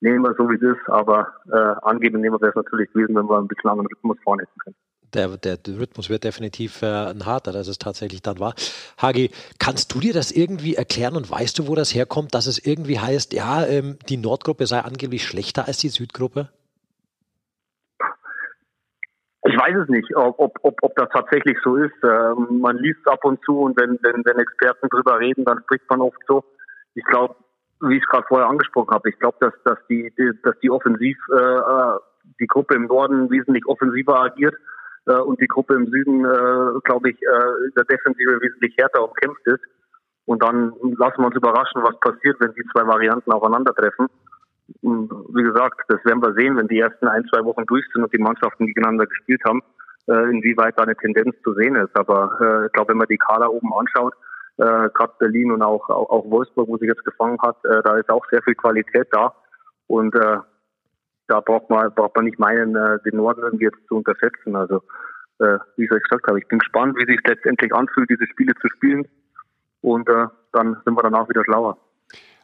nehmen wir so wie es ist, aber äh, angeben nehmen wir es natürlich gewesen, wenn wir ein bisschen anderen Rhythmus vorne hätten können. Der, der, Rhythmus wird definitiv äh, ein harter, dass es tatsächlich dann war. Hagi, kannst du dir das irgendwie erklären und weißt du, wo das herkommt, dass es irgendwie heißt, ja, ähm, die Nordgruppe sei angeblich schlechter als die Südgruppe? Ich weiß es nicht, ob, ob, ob, das tatsächlich so ist. Ähm, man liest ab und zu und wenn, wenn, wenn Experten drüber reden, dann spricht man oft so. Ich glaube, wie ich es gerade vorher angesprochen habe, ich glaube, dass, dass die, die, dass die offensiv äh, äh, die Gruppe im Norden wesentlich offensiver agiert äh, und die Gruppe im Süden, äh, glaube ich, äh, in der Defensive wesentlich härter umkämpft ist. Und dann lassen wir uns überraschen, was passiert, wenn die zwei Varianten aufeinandertreffen. Und wie gesagt, das werden wir sehen, wenn die ersten ein, zwei Wochen durch sind und die Mannschaften gegeneinander gespielt haben, äh, inwieweit da eine Tendenz zu sehen ist. Aber äh, ich glaube, wenn man die Kader oben anschaut, äh, gerade Berlin und auch, auch, auch Wolfsburg, wo sich jetzt gefangen hat, äh, da ist auch sehr viel Qualität da. Und äh, da braucht man, braucht man nicht meinen, äh, den Norden irgendwie jetzt zu unterschätzen. Also, äh, wie ich euch gesagt habe, ich bin gespannt, wie sich letztendlich anfühlt, diese Spiele zu spielen. Und äh, dann sind wir danach wieder schlauer.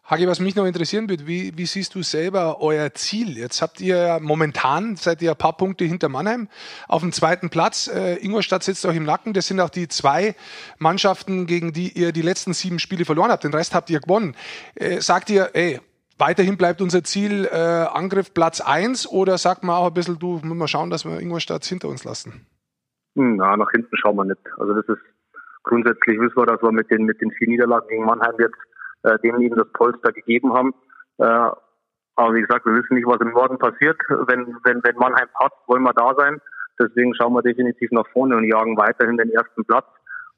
Hagi, was mich noch interessieren würde, wie, wie siehst du selber euer Ziel? Jetzt habt ihr momentan, seid ihr ein paar Punkte hinter Mannheim auf dem zweiten Platz. Äh, Ingolstadt sitzt euch im Nacken. Das sind auch die zwei Mannschaften, gegen die ihr die letzten sieben Spiele verloren habt. Den Rest habt ihr gewonnen. Äh, sagt ihr, ey, weiterhin bleibt unser Ziel äh, Angriff Platz eins oder sagt man auch ein bisschen, du, müssen wir schauen, dass wir Ingolstadt hinter uns lassen? Hm, na, nach hinten schauen wir nicht. Also das ist grundsätzlich wissen wir, dass wir mit den, mit den vier Niederlagen gegen Mannheim jetzt äh, denen eben das Polster gegeben haben. Äh, aber wie gesagt, wir wissen nicht, was im Norden passiert. Wenn, wenn, wenn Mannheim passt, wollen wir da sein. Deswegen schauen wir definitiv nach vorne und jagen weiterhin den ersten Platz.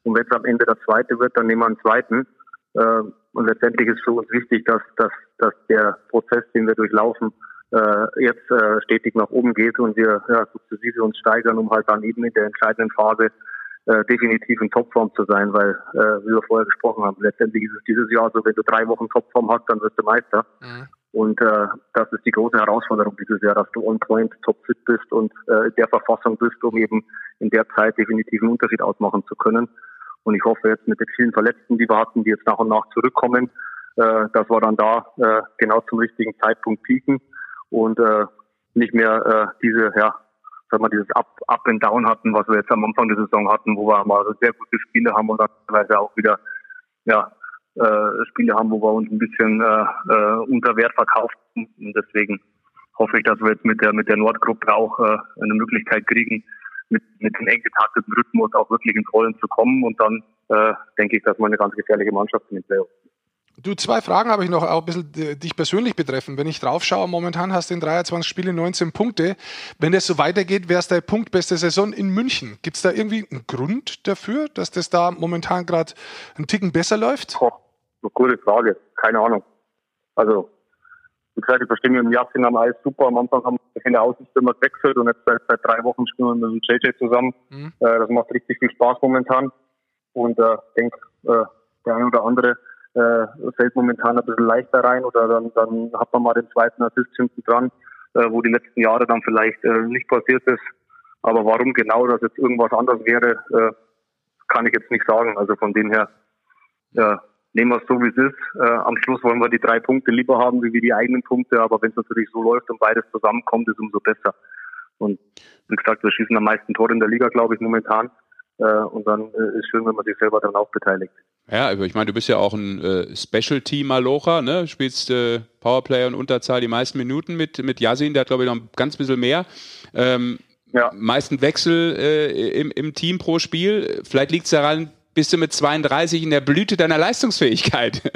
Und wenn es am Ende der zweite wird, dann nehmen wir einen zweiten. Äh, und letztendlich ist für uns wichtig, dass, dass, dass der Prozess, den wir durchlaufen, äh, jetzt äh, stetig nach oben geht und wir ja, sukzessive uns steigern, um halt dann eben in der entscheidenden Phase äh, definitiv in Topform zu sein, weil, äh, wie wir vorher gesprochen haben, letztendlich ist es dieses Jahr so, wenn du drei Wochen Topform hast, dann wirst du Meister. Mhm. Und äh, das ist die große Herausforderung dieses Jahr, dass du on point topfit bist und äh, in der Verfassung bist, um eben in der Zeit definitiv einen Unterschied ausmachen zu können. Und ich hoffe jetzt mit den vielen Verletzten, die wir hatten, die jetzt nach und nach zurückkommen, äh, dass wir dann da äh, genau zum richtigen Zeitpunkt pieken und äh, nicht mehr äh, diese ja, sag mal, dieses Up, Up and Down hatten, was wir jetzt am Anfang der Saison hatten, wo wir mal sehr gute Spiele haben und dann teilweise auch wieder ja, äh, Spiele haben, wo wir uns ein bisschen äh, äh, unter Wert verkaufen. Und deswegen hoffe ich, dass wir jetzt mit der mit der Nordgruppe auch äh, eine Möglichkeit kriegen, mit, mit dem eng getakteten Rhythmus auch wirklich ins Rollen zu kommen. Und dann äh, denke ich, dass wir eine ganz gefährliche Mannschaft in den Playoffs. Du, zwei Fragen habe ich noch, auch ein bisschen äh, dich persönlich betreffen. Wenn ich drauf schaue, momentan hast du in 23 Spielen 19 Punkte. Wenn das so weitergeht, wäre es deine punktbeste Saison in München. Gibt es da irgendwie einen Grund dafür, dass das da momentan gerade einen Ticken besser läuft? Oh, eine gute Frage. Keine Ahnung. Also, wie gesagt, ich verstehe mich im Jahr am Eis super. Am Anfang haben wir viele Aussichten immer gewechselt und jetzt seit, seit drei Wochen spielen wir mit dem JJ zusammen. Mhm. Äh, das macht richtig viel Spaß momentan. Und äh, ich denke, äh, der eine oder andere äh, fällt momentan ein bisschen leichter rein oder dann, dann hat man mal den zweiten Assist hinten dran, äh, wo die letzten Jahre dann vielleicht äh, nicht passiert ist. Aber warum genau das jetzt irgendwas anderes wäre, äh, kann ich jetzt nicht sagen. Also von dem her äh, nehmen wir es so, wie es ist. Äh, am Schluss wollen wir die drei Punkte lieber haben, wie wir die eigenen Punkte. Aber wenn es natürlich so läuft und beides zusammenkommt, ist umso besser. Und wie gesagt, wir schießen am meisten Tore in der Liga, glaube ich, momentan. Äh, und dann äh, ist schön, wenn man sich selber dann auch beteiligt. Ja, ich meine, du bist ja auch ein äh, Special-Team-Malocher, ne? Spielst äh, Powerplay und Unterzahl die meisten Minuten mit, mit Yasin, der hat, glaube ich, noch ein ganz bisschen mehr. Ähm, ja. Meisten Wechsel äh, im, im Team pro Spiel. Vielleicht liegt es daran, bist du mit 32 in der Blüte deiner Leistungsfähigkeit.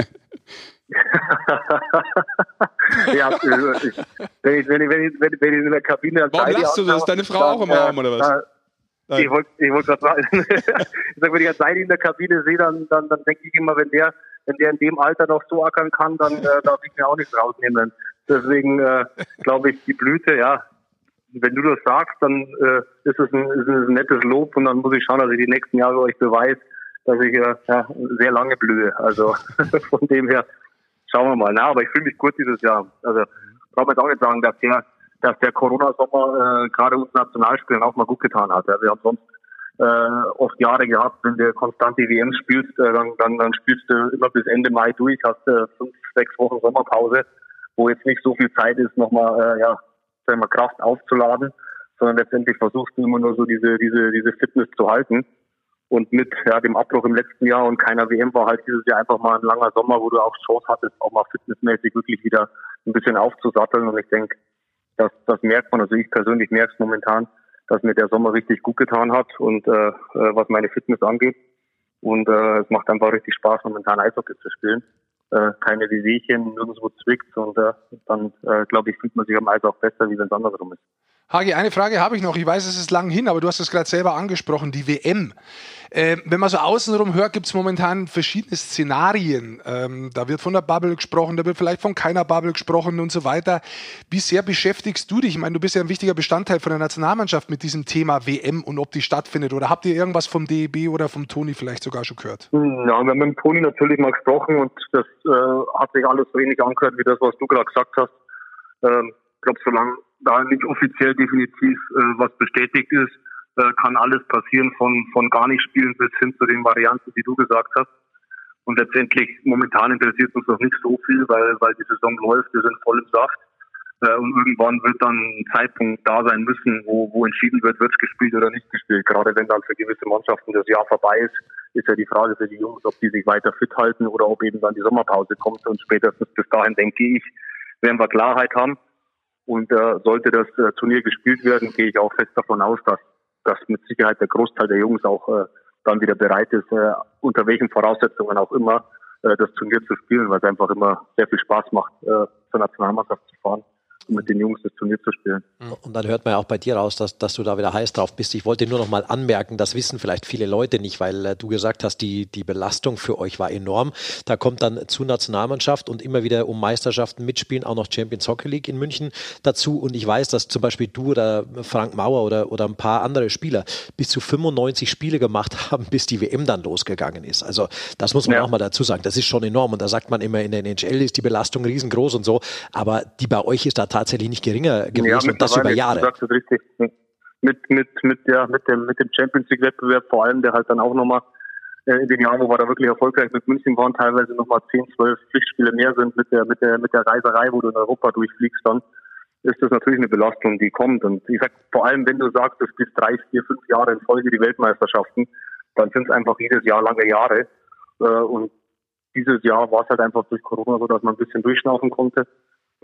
ja, ich, wenn, ich, wenn, ich, wenn, ich, wenn ich in der Kabine. Warum lachst du das? Deine Frau auch im Raum oder was? Nein. Ich wollte wollt gerade sagen, ich sag, wenn ich Seid in der Kabine sehe, dann, dann, dann denke ich immer, wenn der, wenn der in dem Alter noch so ackern kann, dann äh, darf ich mir auch nichts rausnehmen. Deswegen äh, glaube ich, die Blüte, ja, wenn du das sagst, dann äh, ist, es ein, ist es ein nettes Lob und dann muss ich schauen, dass ich die nächsten Jahre euch beweise, dass ich äh, ja, sehr lange blühe. Also von dem her schauen wir mal. Na, aber ich fühle mich gut dieses Jahr. Also braucht man jetzt auch nicht sagen, dass der, dass der Corona-Sommer äh, gerade uns Nationalspielen auch mal gut getan hat. Ja. Wir haben sonst äh, oft Jahre gehabt, wenn du konstant die WM spielst, äh, dann, dann, dann spielst du immer bis Ende Mai durch, hast äh, fünf, sechs Wochen Sommerpause, wo jetzt nicht so viel Zeit ist, nochmal äh, ja, sagen wir, Kraft aufzuladen, sondern letztendlich versuchst du immer nur so diese, diese, diese Fitness zu halten. Und mit ja, dem Abbruch im letzten Jahr und keiner WM war halt dieses Jahr einfach mal ein langer Sommer, wo du auch Chance hattest, auch mal fitnessmäßig wirklich wieder ein bisschen aufzusatteln. Und ich denke, das, das merkt man, also ich persönlich merke es momentan, dass mir der Sommer richtig gut getan hat und äh, äh, was meine Fitness angeht. Und äh, es macht einfach richtig Spaß, momentan Eishockey zu spielen. Äh, keine Wehwehchen, nirgendwo zwickt und äh, dann, äh, glaube ich, fühlt man sich am Eis auch besser, wie wenn es andersrum ist. Hagi, eine Frage habe ich noch. Ich weiß, es ist lang hin, aber du hast es gerade selber angesprochen, die WM. Äh, wenn man so außenrum hört, gibt es momentan verschiedene Szenarien. Ähm, da wird von der Bubble gesprochen, da wird vielleicht von keiner Bubble gesprochen und so weiter. Wie sehr beschäftigst du dich? Ich meine, du bist ja ein wichtiger Bestandteil von der Nationalmannschaft mit diesem Thema WM und ob die stattfindet. Oder habt ihr irgendwas vom DEB oder vom Toni vielleicht sogar schon gehört? Ja, wir haben mit dem Toni natürlich mal gesprochen und das äh, hat sich alles so ähnlich angehört wie das, was du gerade gesagt hast. Ähm, ich glaube, solange da nicht offiziell definitiv äh, was bestätigt ist, äh, kann alles passieren von, von gar nicht spielen bis hin zu den Varianten, die du gesagt hast. Und letztendlich, momentan interessiert uns das nicht so viel, weil, weil die Saison läuft, wir sind voll im Saft. Äh, und irgendwann wird dann ein Zeitpunkt da sein müssen, wo, wo entschieden wird, wird gespielt oder nicht gespielt. Gerade wenn dann für gewisse Mannschaften das Jahr vorbei ist, ist ja die Frage für die Jungs, ob die sich weiter fit halten oder ob eben dann die Sommerpause kommt. Und spätestens bis dahin, denke ich, werden wir Klarheit haben. Und äh, sollte das äh, Turnier gespielt werden, gehe ich auch fest davon aus, dass, dass mit Sicherheit der Großteil der Jungs auch äh, dann wieder bereit ist, äh, unter welchen Voraussetzungen auch immer, äh, das Turnier zu spielen, weil es einfach immer sehr viel Spaß macht, äh, zur Nationalmannschaft zu fahren mit den Jungs das Turnier zu spielen. Und dann hört man ja auch bei dir raus, dass, dass du da wieder heiß drauf bist. Ich wollte nur noch mal anmerken, das wissen vielleicht viele Leute nicht, weil äh, du gesagt hast, die, die Belastung für euch war enorm. Da kommt dann zu Nationalmannschaft und immer wieder um Meisterschaften mitspielen, auch noch Champions Hockey League in München dazu. Und ich weiß, dass zum Beispiel du oder Frank Mauer oder, oder ein paar andere Spieler bis zu 95 Spiele gemacht haben, bis die WM dann losgegangen ist. Also das muss man ja. auch mal dazu sagen. Das ist schon enorm. Und da sagt man immer, in der NHL ist die Belastung riesengroß und so. Aber die bei euch ist da tatsächlich nicht geringer gewesen ja, und das über Jahre. Du sagst es richtig. Mit, mit, mit, ja, mit, dem, mit dem Champions League Wettbewerb vor allem, der halt dann auch nochmal äh, in den Jahren, wo wir da wirklich erfolgreich mit München waren, teilweise nochmal 10, 12 Pflichtspiele mehr sind mit der, mit der, mit der Reiserei, wo du in Europa durchfliegst dann, ist das natürlich eine Belastung, die kommt. Und ich sag, vor allem, wenn du sagst, du spielst drei, vier, fünf Jahre in Folge die Weltmeisterschaften, dann sind es einfach jedes Jahr lange Jahre. Äh, und dieses Jahr war es halt einfach durch Corona so, dass man ein bisschen durchschnaufen konnte.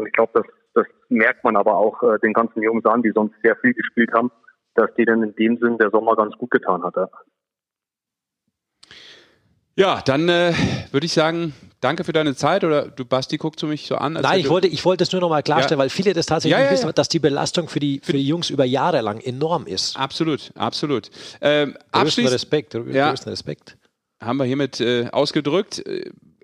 Und ich glaube, das, das merkt man aber auch äh, den ganzen Jungs an, die sonst sehr viel gespielt haben, dass denen in dem Sinn der Sommer ganz gut getan hat. Ja, dann äh, würde ich sagen, danke für deine Zeit. Oder du, Basti, guckst du mich so an? Nein, ich wollte, ich wollte es nur noch mal klarstellen, ja. weil viele das tatsächlich ja, ja, wissen, dass die Belastung für die, für die Jungs über Jahre lang enorm ist. Absolut, absolut. Ähm, abschließend Respekt, größten Respekt. Haben wir hiermit äh, ausgedrückt.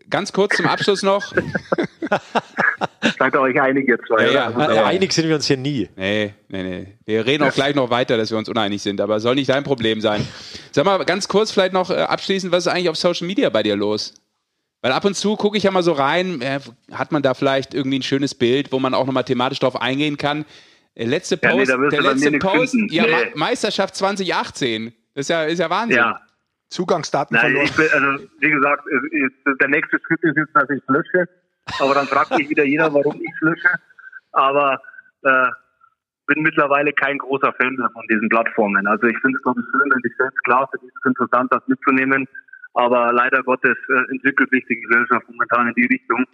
Äh, ganz kurz zum Abschluss noch. Seid euch einig jetzt? Ja, ja, ja, einig sind wir uns hier nie. Nee, nee, nee. Wir reden auch gleich noch weiter, dass wir uns uneinig sind, aber soll nicht dein Problem sein. Sag mal, ganz kurz vielleicht noch äh, abschließend, was ist eigentlich auf Social Media bei dir los? Weil ab und zu gucke ich ja mal so rein, äh, hat man da vielleicht irgendwie ein schönes Bild, wo man auch nochmal thematisch drauf eingehen kann. Der letzte Post, ja, nee, der letzte Post, ja, nee. Meisterschaft 2018. Das ist ja, ist ja Wahnsinn. Ja. Zugangsdaten Nein, verloren. Bin, also, wie gesagt, der nächste Schritt ist jetzt, dass ich lösche. Aber dann fragt sich wieder jeder, warum ich lösche. Aber äh, bin mittlerweile kein großer Fan von diesen Plattformen. Also ich finde es, glaube ich, schön, wenn ich selbst klar finde, es ist interessant, das mitzunehmen. Aber leider Gottes äh, entwickelt sich die Gesellschaft momentan in die Richtung,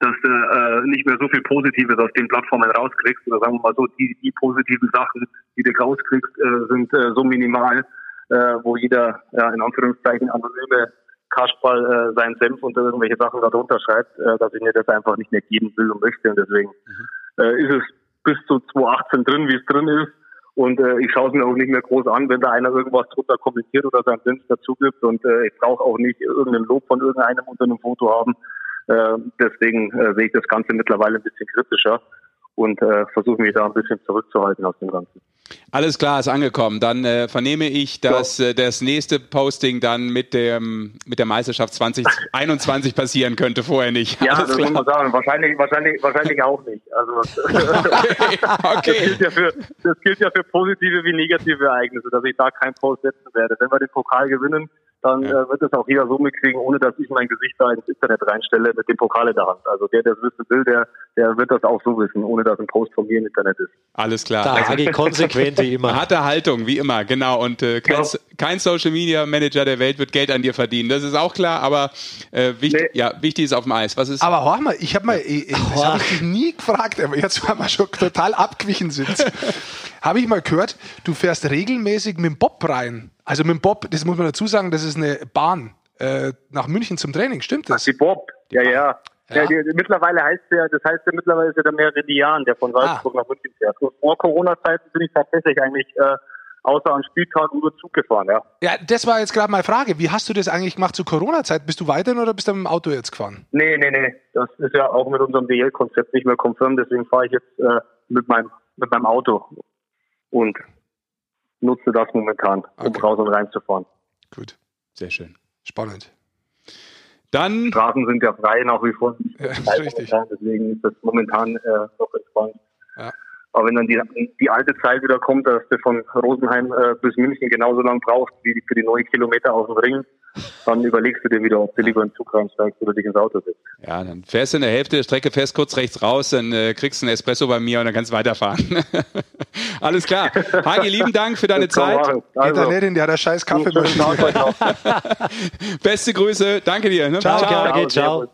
dass du äh, nicht mehr so viel Positives aus den Plattformen rauskriegst. Oder sagen wir mal so, die, die positiven Sachen, die du rauskriegst, äh, sind äh, so minimal, äh, wo jeder ja, in Anführungszeichen anonyme Kasperl äh, seinen Senf unter irgendwelche Sachen darunter schreibt, äh, dass ich mir das einfach nicht mehr geben will und möchte. Und deswegen mhm. äh, ist es bis zu 2018 drin, wie es drin ist. Und äh, ich schaue es mir auch nicht mehr groß an, wenn da einer irgendwas drunter kommentiert oder seinen Senf dazu gibt. Und äh, ich brauche auch nicht irgendein Lob von irgendeinem unter einem Foto haben. Äh, deswegen äh, sehe ich das Ganze mittlerweile ein bisschen kritischer. Und äh, versuche mich da ein bisschen zurückzuhalten aus dem Ganzen. Alles klar, ist angekommen. Dann äh, vernehme ich, dass äh, das nächste Posting dann mit dem mit der Meisterschaft 2021 passieren könnte, vorher nicht. Ja, Alles das klar. muss man sagen. Wahrscheinlich, wahrscheinlich, wahrscheinlich auch nicht. Also Okay, das, gilt ja für, das gilt ja für positive wie negative Ereignisse, dass ich da kein Post setzen werde. Wenn wir den Pokal gewinnen, dann Ja. äh, wird es auch jeder so mitkriegen, ohne dass ich mein Gesicht da ins Internet reinstelle mit dem Pokal in der Hand. Also der, der es wissen will, der, der wird das auch so wissen, ohne dass ein Post von mir im Internet ist. Alles klar. Da Also, Hagi konsequent wie immer. harte Haltung, wie immer, genau. Und äh, kein, Ja. kein Social Media Manager der Welt wird Geld an dir verdienen. Das ist auch klar, aber äh, wichtig, Nee. ja, wichtig ist auf dem Eis. Was ist? Aber hör mal, ich habe mal, ich, ich- das habe ich nie gefragt, aber jetzt, weil wir schon total abgewichen sind, habe ich mal gehört, du fährst regelmäßig mit dem Bob rein. Also mit dem Bob, das muss man dazu sagen, das ist eine Bahn äh, nach München zum Training, stimmt das? Die Bob, ja, ja. Ja. ja. die, mittlerweile heißt der, das heißt ja mittlerweile ist ja der Meridian, der von Salzburg nach München fährt. Und vor Corona-Zeiten bin ich tatsächlich eigentlich äh, außer an Spieltagen nur Zug gefahren, ja. Ja, das war jetzt gerade meine Frage. Wie hast du das eigentlich gemacht zur Corona-Zeit? Bist du weiterhin oder bist du mit dem Auto jetzt gefahren? Nee, nee, nee. Das ist ja auch mit unserem DL-Konzept nicht mehr konfirm, deswegen fahre ich jetzt äh, mit meinem mit meinem Auto und nutze das momentan, um Okay. raus und rein zu fahren. Gut, Sehr schön. spannend. Dann Straßen sind ja frei nach wie vor. Ja, richtig. momentan, Deswegen ist das momentan äh, noch entspannt. Ja. Aber wenn dann die, die alte Zeit wieder kommt, dass du von Rosenheim äh, bis München genauso lang brauchst wie für die neun Kilometer auf dem Ring, dann überlegst du dir wieder, ob du lieber in den Zug reinsteigst oder dich ins Auto setzt. Ja, dann fährst du in der Hälfte der Strecke, fährst kurz rechts raus, dann äh, kriegst du einen Espresso bei mir und dann kannst du weiterfahren. Alles klar. Hagi, lieben Dank für deine Zeit. Also, nicht in der scheiß. Tag euch noch. Beste Grüße. Danke dir. Ne? Ciao, Ciao. Hagi, ciao.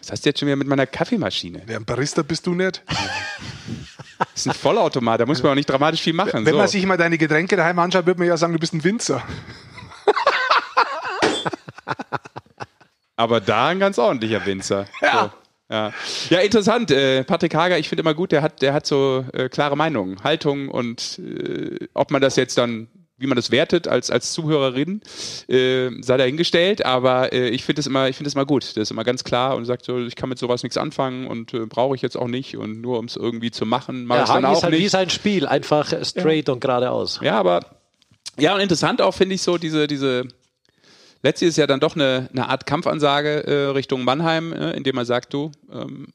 Was hast du jetzt schon wieder mit meiner Kaffeemaschine? Ja, ein Barista bist du nicht. Das ist ein Vollautomat, da muss man auch nicht dramatisch viel machen. Wenn so. man sich mal deine Getränke daheim anschaut, würde man ja sagen, du bist ein Winzer. Aber da ein ganz ordentlicher Winzer. Ja. So. Ja. ja, interessant. Äh, Patrick Hager, ich finde immer gut, der hat, der hat so äh, klare Meinungen, Haltung und äh, ob man das jetzt dann, wie man das wertet als, als Zuhörerin, äh, sei dahingestellt. Aber äh, ich finde es immer, ich finde es immer gut. Das ist immer ganz klar und sagt so, ich kann mit sowas nichts anfangen und äh, brauche ich jetzt auch nicht und nur um es irgendwie zu machen, mache Ja, ich dann Hagi ist auch halt wie nicht. sein Spiel, einfach straight und geradeaus. Ja, aber ja, und interessant auch finde ich so diese, diese letzte ist ja dann doch eine, eine Art Kampfansage äh, Richtung Mannheim, äh, indem man sagt, du, ähm,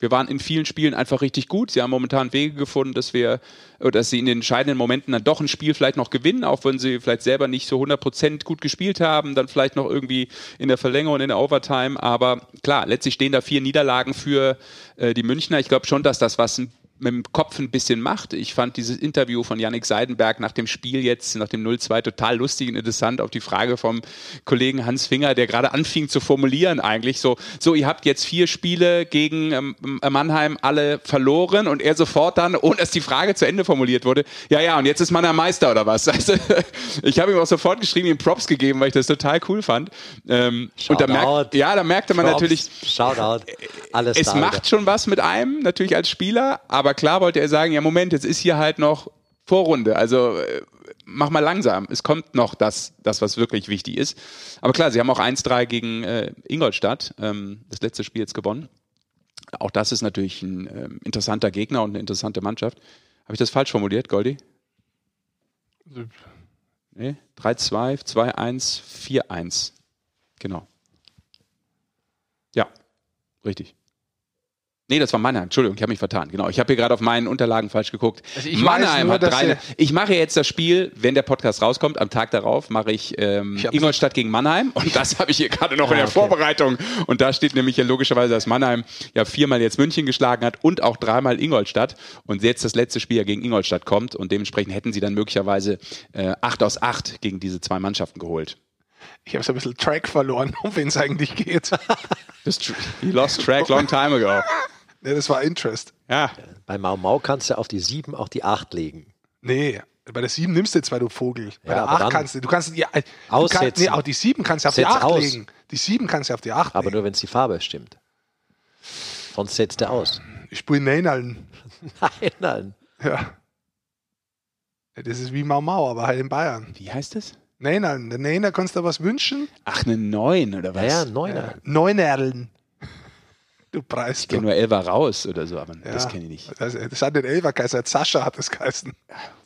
wir waren in vielen Spielen einfach richtig gut. Sie haben momentan Wege gefunden, dass wir, oder dass sie in den entscheidenden Momenten dann doch ein Spiel vielleicht noch gewinnen, auch wenn sie vielleicht selber nicht so 100% gut gespielt haben, dann vielleicht noch irgendwie in der Verlängerung in der Overtime. Aber klar, letztlich stehen da vier Niederlagen für äh, die Münchner. Ich glaube schon, dass das was ein mit dem Kopf ein bisschen macht. Ich fand dieses Interview von Yannick Seidenberg nach dem Spiel jetzt, nach dem 0-2, total lustig und interessant auf die Frage vom Kollegen Hans Finger, der gerade anfing zu formulieren eigentlich so, so ihr habt jetzt vier Spiele gegen ähm, Mannheim alle verloren und er sofort dann, ohne dass die Frage zu Ende formuliert wurde, ja, ja, und jetzt ist Mannheim Meister oder was? Also, ich habe ihm auch sofort geschrieben, ihm Props gegeben, weil ich das total cool fand. Ähm, und da merkt, ja, da merkte man Props, natürlich, Shoutout. Alles es macht schon was mit einem, natürlich als Spieler, aber klar wollte er sagen, ja Moment, jetzt ist hier halt noch Vorrunde, also äh, mach mal langsam, es kommt noch das, das was wirklich wichtig ist. Aber klar, sie haben auch 1-3 gegen äh, Ingolstadt, ähm, das letzte Spiel jetzt gewonnen. Auch das ist natürlich ein ähm, interessanter Gegner und eine interessante Mannschaft. Habe ich das falsch formuliert, Goldi? Nee, 3-2, 2-1, 4-1. Genau. Ja, richtig. Nee, das war Mannheim. Entschuldigung, ich habe mich vertan. Genau, ich habe hier gerade auf meinen Unterlagen falsch geguckt. Also Mannheim nur, hat drei. Ich mache jetzt das Spiel, wenn der Podcast rauskommt, am Tag darauf mache ich, ähm, Ich Ingolstadt gegen Mannheim und das habe ich hier gerade noch in Ah, der okay. Vorbereitung. Und da steht nämlich ja logischerweise, dass Mannheim ja viermal jetzt München geschlagen hat und auch dreimal Ingolstadt und jetzt das letzte Spiel ja gegen Ingolstadt kommt und dementsprechend hätten sie dann möglicherweise äh, acht aus acht gegen diese zwei Mannschaften geholt. Ich habe so ein bisschen Track verloren, um wen es eigentlich geht. Tr- he lost track long time ago. nee, das war Interest. Ja, Bei Mau Mau kannst du auf die 7 auch die 8 legen. Nee, bei der 7 nimmst du zwei, du Vogel. Bei Ja, der aber 8 dann kannst du, du kannst die, du aussetzen. nee, auch die 7 kannst du auf die Setz 8 aus. legen. Die 7 kannst du auf die 8 Aber legen. nur, wenn es die Farbe stimmt. Sonst setzt er aus. Ich spiele Neinallen. Nein, nein. Ja. ja. Das ist wie Mau Mau, aber halt in Bayern. wie heißt das? Neinallen. Der Neiner kannst du was wünschen? Ach, eine 9 oder was? Ja, ja, Neuner. Neunerlen. Du Preis. Ich kenne nur Elva raus oder so, aber Ja. das kenne ich nicht. Das, das hat den Elfer geheißen. Sascha hat es geheißen.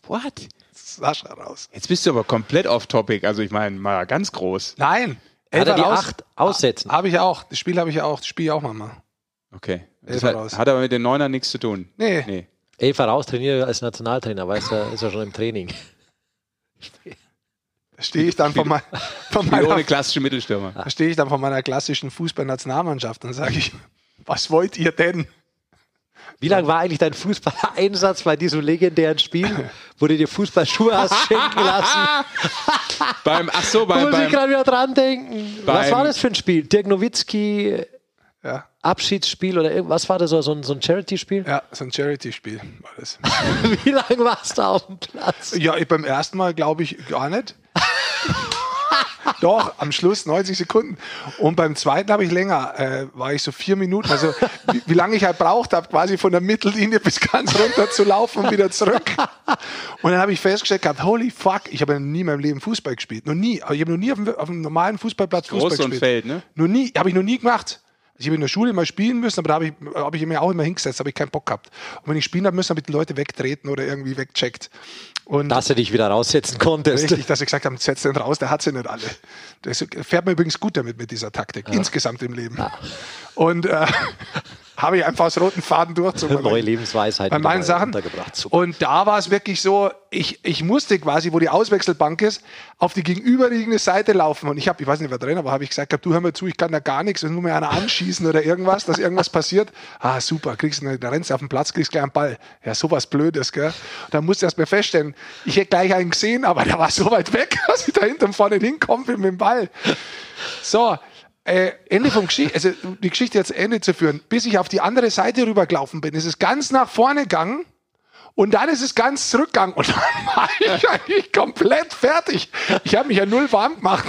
What? Sascha raus. Jetzt bist du aber komplett off topic. Also ich meine, mal ganz groß. Nein. Hat er die raus. acht aussetzen? Habe ich auch. Das Spiel habe ich auch. Das Spiel auch mal. Okay. Das Elfer hat, raus. hat aber mit den Neunern nichts zu tun. Nee. Nee. Elfer raus trainiert als Nationaltrainer, weiß er, ist er schon im Training. Da stehe ich dann von, mein, von meiner, ohne klassische Mittelstürmer. da stehe ich dann von meiner klassischen Fußballnationalmannschaft und sage ich, was wollt ihr denn? Wie lang war eigentlich dein Fußballeinsatz bei diesem legendären Spiel, wo du dir Fußballschuhe hast schenken lassen? Beim, ach so, beim, Muss ich gerade wieder dran denken. Was beim- war das für ein Spiel? Dirk Nowitzki Ja, Abschiedsspiel oder irgend- was war das? So ein, so ein Charity-Spiel? ja so ein Charity-Spiel war das. Wie lange warst du auf dem Platz? Ja, beim ersten Mal glaube ich gar nicht. Doch, am Schluss 90 Sekunden. Und beim zweiten habe ich länger, äh, war ich so vier Minuten. Also wie, wie lange ich halt braucht habe, quasi von der Mittellinie bis ganz runter zu laufen und wieder zurück. Und dann habe ich festgestellt gehabt, holy fuck, ich habe nie in meinem Leben Fußball gespielt. Noch nie. Aber ich habe noch nie auf einem, auf einem normalen Fußballplatz Fußball Groß gespielt. Feld, ne? Noch nie, habe ich noch nie gemacht. Ich habe in der Schule mal spielen müssen, aber da habe ich, hab ich mir auch immer hingesetzt, habe ich keinen Bock gehabt. Und wenn ich spielen habe müssen, habe ich die Leute wegtreten oder irgendwie wegcheckt. Und Dass du dich wieder raussetzen konntest. Richtig, dass sie gesagt haben, setz den raus, der hat sie nicht alle. Das fährt mir übrigens gut damit mit dieser Taktik, insgesamt im Leben. Und äh, habe ich einfach aus roten Faden durchzogen. Neue Lebensweisheit bei meinen Sachen. Und da war es wirklich so, ich, ich musste quasi, wo die Auswechselbank ist, auf die gegenüberliegende Seite laufen. Und ich habe, ich weiß nicht, wer drin war, habe ich gesagt, du hör mir zu, ich kann da gar nichts, wenn nur mir einer anschießen oder irgendwas, dass irgendwas passiert. Ah, super, kriegst du, da rennst du auf den Platz, kriegst gleich einen Ball. Ja, sowas Blödes, gell. Und dann musste ich erst mal feststellen, ich hätte gleich einen gesehen, aber der war so weit weg, dass ich da hinten vorne hinkomme mit dem Ball. So, äh, Ende vom Geschichte, also die Geschichte jetzt Ende zu führen, bis ich auf die andere Seite rübergelaufen bin, ist es ganz nach vorne gegangen und dann ist es ganz zurückgegangen und dann war ich eigentlich komplett fertig. Ich habe mich ja null warm gemacht.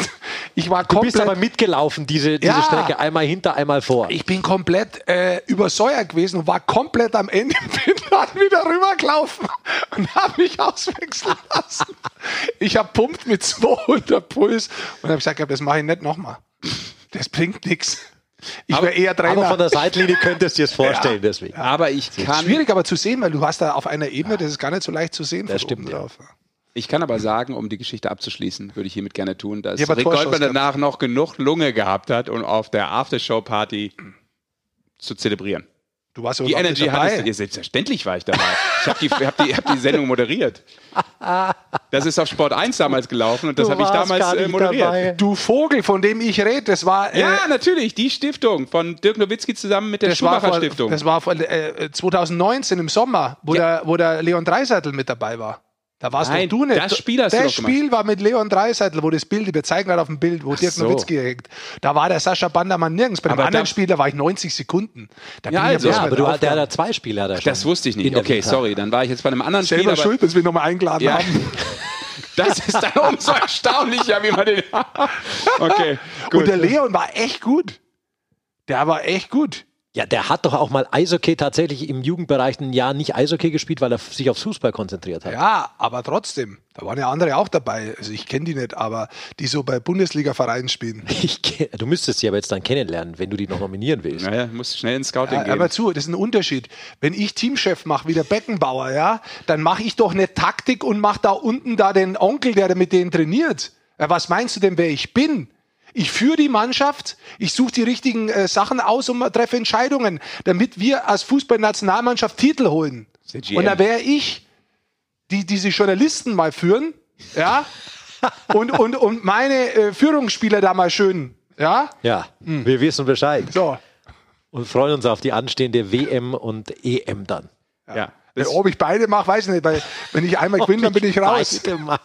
Ich war Du bist komplett, aber mitgelaufen, diese, diese Ja. Strecke, einmal hinter, einmal vor. ich bin komplett äh, übersäuert gewesen und war komplett am Ende, bin dann wieder rübergelaufen und habe mich auswechseln lassen. Ich habe pumpt mit 200 Puls und habe gesagt, das mache ich nicht nochmal. Das bringt nichts. Ich wäre eher Trainer. aber von der Seitlinie könntest du dir das vorstellen, deswegen. Aber ich kann, Schwierig aber zu sehen, weil du hast da auf einer Ebene, das ist gar nicht so leicht zu sehen. Das stimmt, oben ja. drauf. ich kann aber sagen, um die Geschichte abzuschließen, würde ich hiermit gerne tun, dass Ja, aber Rick gehabt. danach noch genug Lunge gehabt hat, um auf der Aftershow-Party zu zelebrieren. Du warst Die überhaupt nicht Energy dabei. hattest du. Ja, selbstverständlich war ich dabei. Ich habe die, hab die, hab die Sendung moderiert. Das ist auf Sport 1 damals gelaufen und das habe ich damals gar äh, nicht moderiert. dabei. Du Vogel, von dem ich rede, das war. Ja, äh, natürlich, die Stiftung von Dirk Nowitzki zusammen mit der das Schumacher vor, Stiftung. das war vor, äh, 2019 im Sommer, wo, Ja. der, wo der Leon Dreiseitel mit dabei war. Da warst Nein, du nicht. das Spiel hast du das. Spiel war mit Leon Dreiseitel, wo das Bild, wir zeigen gerade auf dem Bild, wo Dirk so. Nowitzki hängt. Da war der Sascha Bandermann nirgends. Bei dem Aber anderen da- Spiel, da war ich 90 Sekunden. Da Ja, bin ich also. Ja, aber du, der hat ja zwei Spiele. Hat er schon das wusste ich nicht. Okay, sorry, dann war ich jetzt bei einem anderen Spiel. Selber schuld, dass wir ihn nochmal eingeladen Ja. haben. das ist dann umso erstaunlicher, wie man den. okay, gut. Und der Leon war echt gut. Der war echt gut. Ja, der hat doch auch mal Eishockey tatsächlich im Jugendbereich ein Jahr nicht Eishockey gespielt, weil er sich auf Fußball konzentriert hat. Ja, aber trotzdem. Da waren ja andere auch dabei. Also ich kenne die nicht, aber die so bei Bundesliga-Vereinen spielen. Ich, kenn- du müsstest sie aber jetzt dann kennenlernen, wenn du die noch nominieren willst. naja, muss schnell ins Scouting Ja, gehen. aber zu, das ist ein Unterschied. Wenn ich Teamchef mache, wie der Beckenbauer, ja, dann mache ich doch eine Taktik und mache da unten da den Onkel, der mit denen trainiert. Ja, was meinst du denn, wer ich bin? Ich führe die Mannschaft, ich suche die richtigen äh, Sachen aus und treffe Entscheidungen, damit wir als Fußballnationalmannschaft Titel holen. Und da wäre ich, die diese Journalisten mal führen, ja, und, und, und meine äh, Führungsspieler da mal schön, ja, Ja, Hm. wir wissen Bescheid so. und freuen uns auf die anstehende WM und EM dann. ja. Ja, Das, ob ich beide mache, weiß ich nicht, weil wenn ich einmal gewinne, dann bin ich raus. Ah,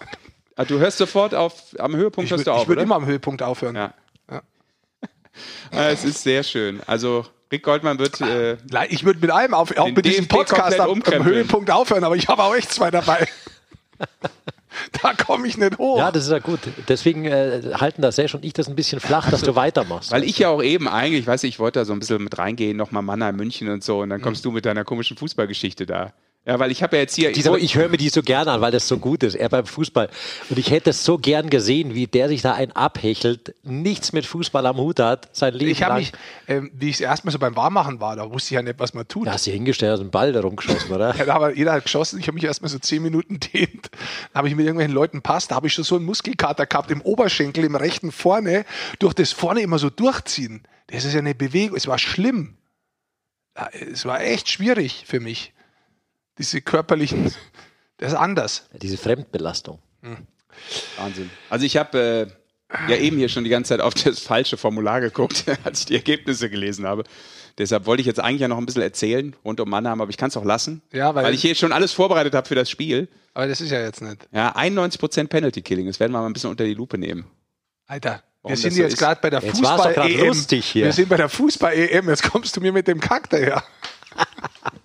du hörst sofort auf, am Höhepunkt Ich, hörst du auf, ich würde immer am Höhepunkt aufhören. Ja. Ja. Ah, es ist sehr schön. Also Rick Goldmann wird äh, Le- Ich würde mit allem auf, auch mit diesem Podcast am, am. Höhepunkt aufhören, aber ich habe auch echt zwei dabei. da komme ich nicht hoch. Ja, das ist ja gut. Deswegen äh, halten das Sesh und ich das ein bisschen flach, dass du weitermachst. Weil ich ja auch eben eigentlich, weiß ich, ich wollte da so ein bisschen mit reingehen, nochmal Mannheim, München und so, und dann kommst du mit deiner komischen Fußballgeschichte da Ja, weil ich habe ja jetzt hier. Diese, ich höre mir die so gerne an, weil das so gut ist. Er beim Fußball. Und ich hätte es so gern gesehen, wie der sich da einen abhechelt, nichts mit Fußball am Hut hat, sein Leben Ich habe lang. mich, ähm, wie ich erstmal so beim Warmmachen war, da wusste ich ja nicht, was man tut. Da hast du hingestellt, hast einen Ball da rumgeschossen, oder? Ja, da hat jeder hat geschossen. Ich habe mich erstmal so zehn Minuten dehnt. Da habe ich mit irgendwelchen Leuten passt. Da habe ich schon so einen Muskelkater gehabt im Oberschenkel, im rechten vorne. Durch das vorne immer so durchziehen. Das ist ja eine Bewegung. Es war schlimm. Es war echt schwierig für mich. Diese körperlichen. Das ist anders. Diese Fremdbelastung. Wahnsinn. Also ich habe äh, ja eben hier schon die ganze Zeit auf das falsche Formular geguckt, als ich die Ergebnisse gelesen habe. Deshalb wollte ich jetzt eigentlich ja noch ein bisschen erzählen rund um Mannheim, aber ich kann es auch lassen, Ja, weil- weil ich hier schon alles vorbereitet habe für das Spiel. Aber das ist ja jetzt nicht. Ja, 91% Penalty Killing, das werden wir mal ein bisschen unter die Lupe nehmen. Alter, wir Warum sind das so jetzt gerade bei der Fußball-EM. lustig hier. Wir sind bei der Fußball-EM. Jetzt kommst du mir mit dem Kack daher.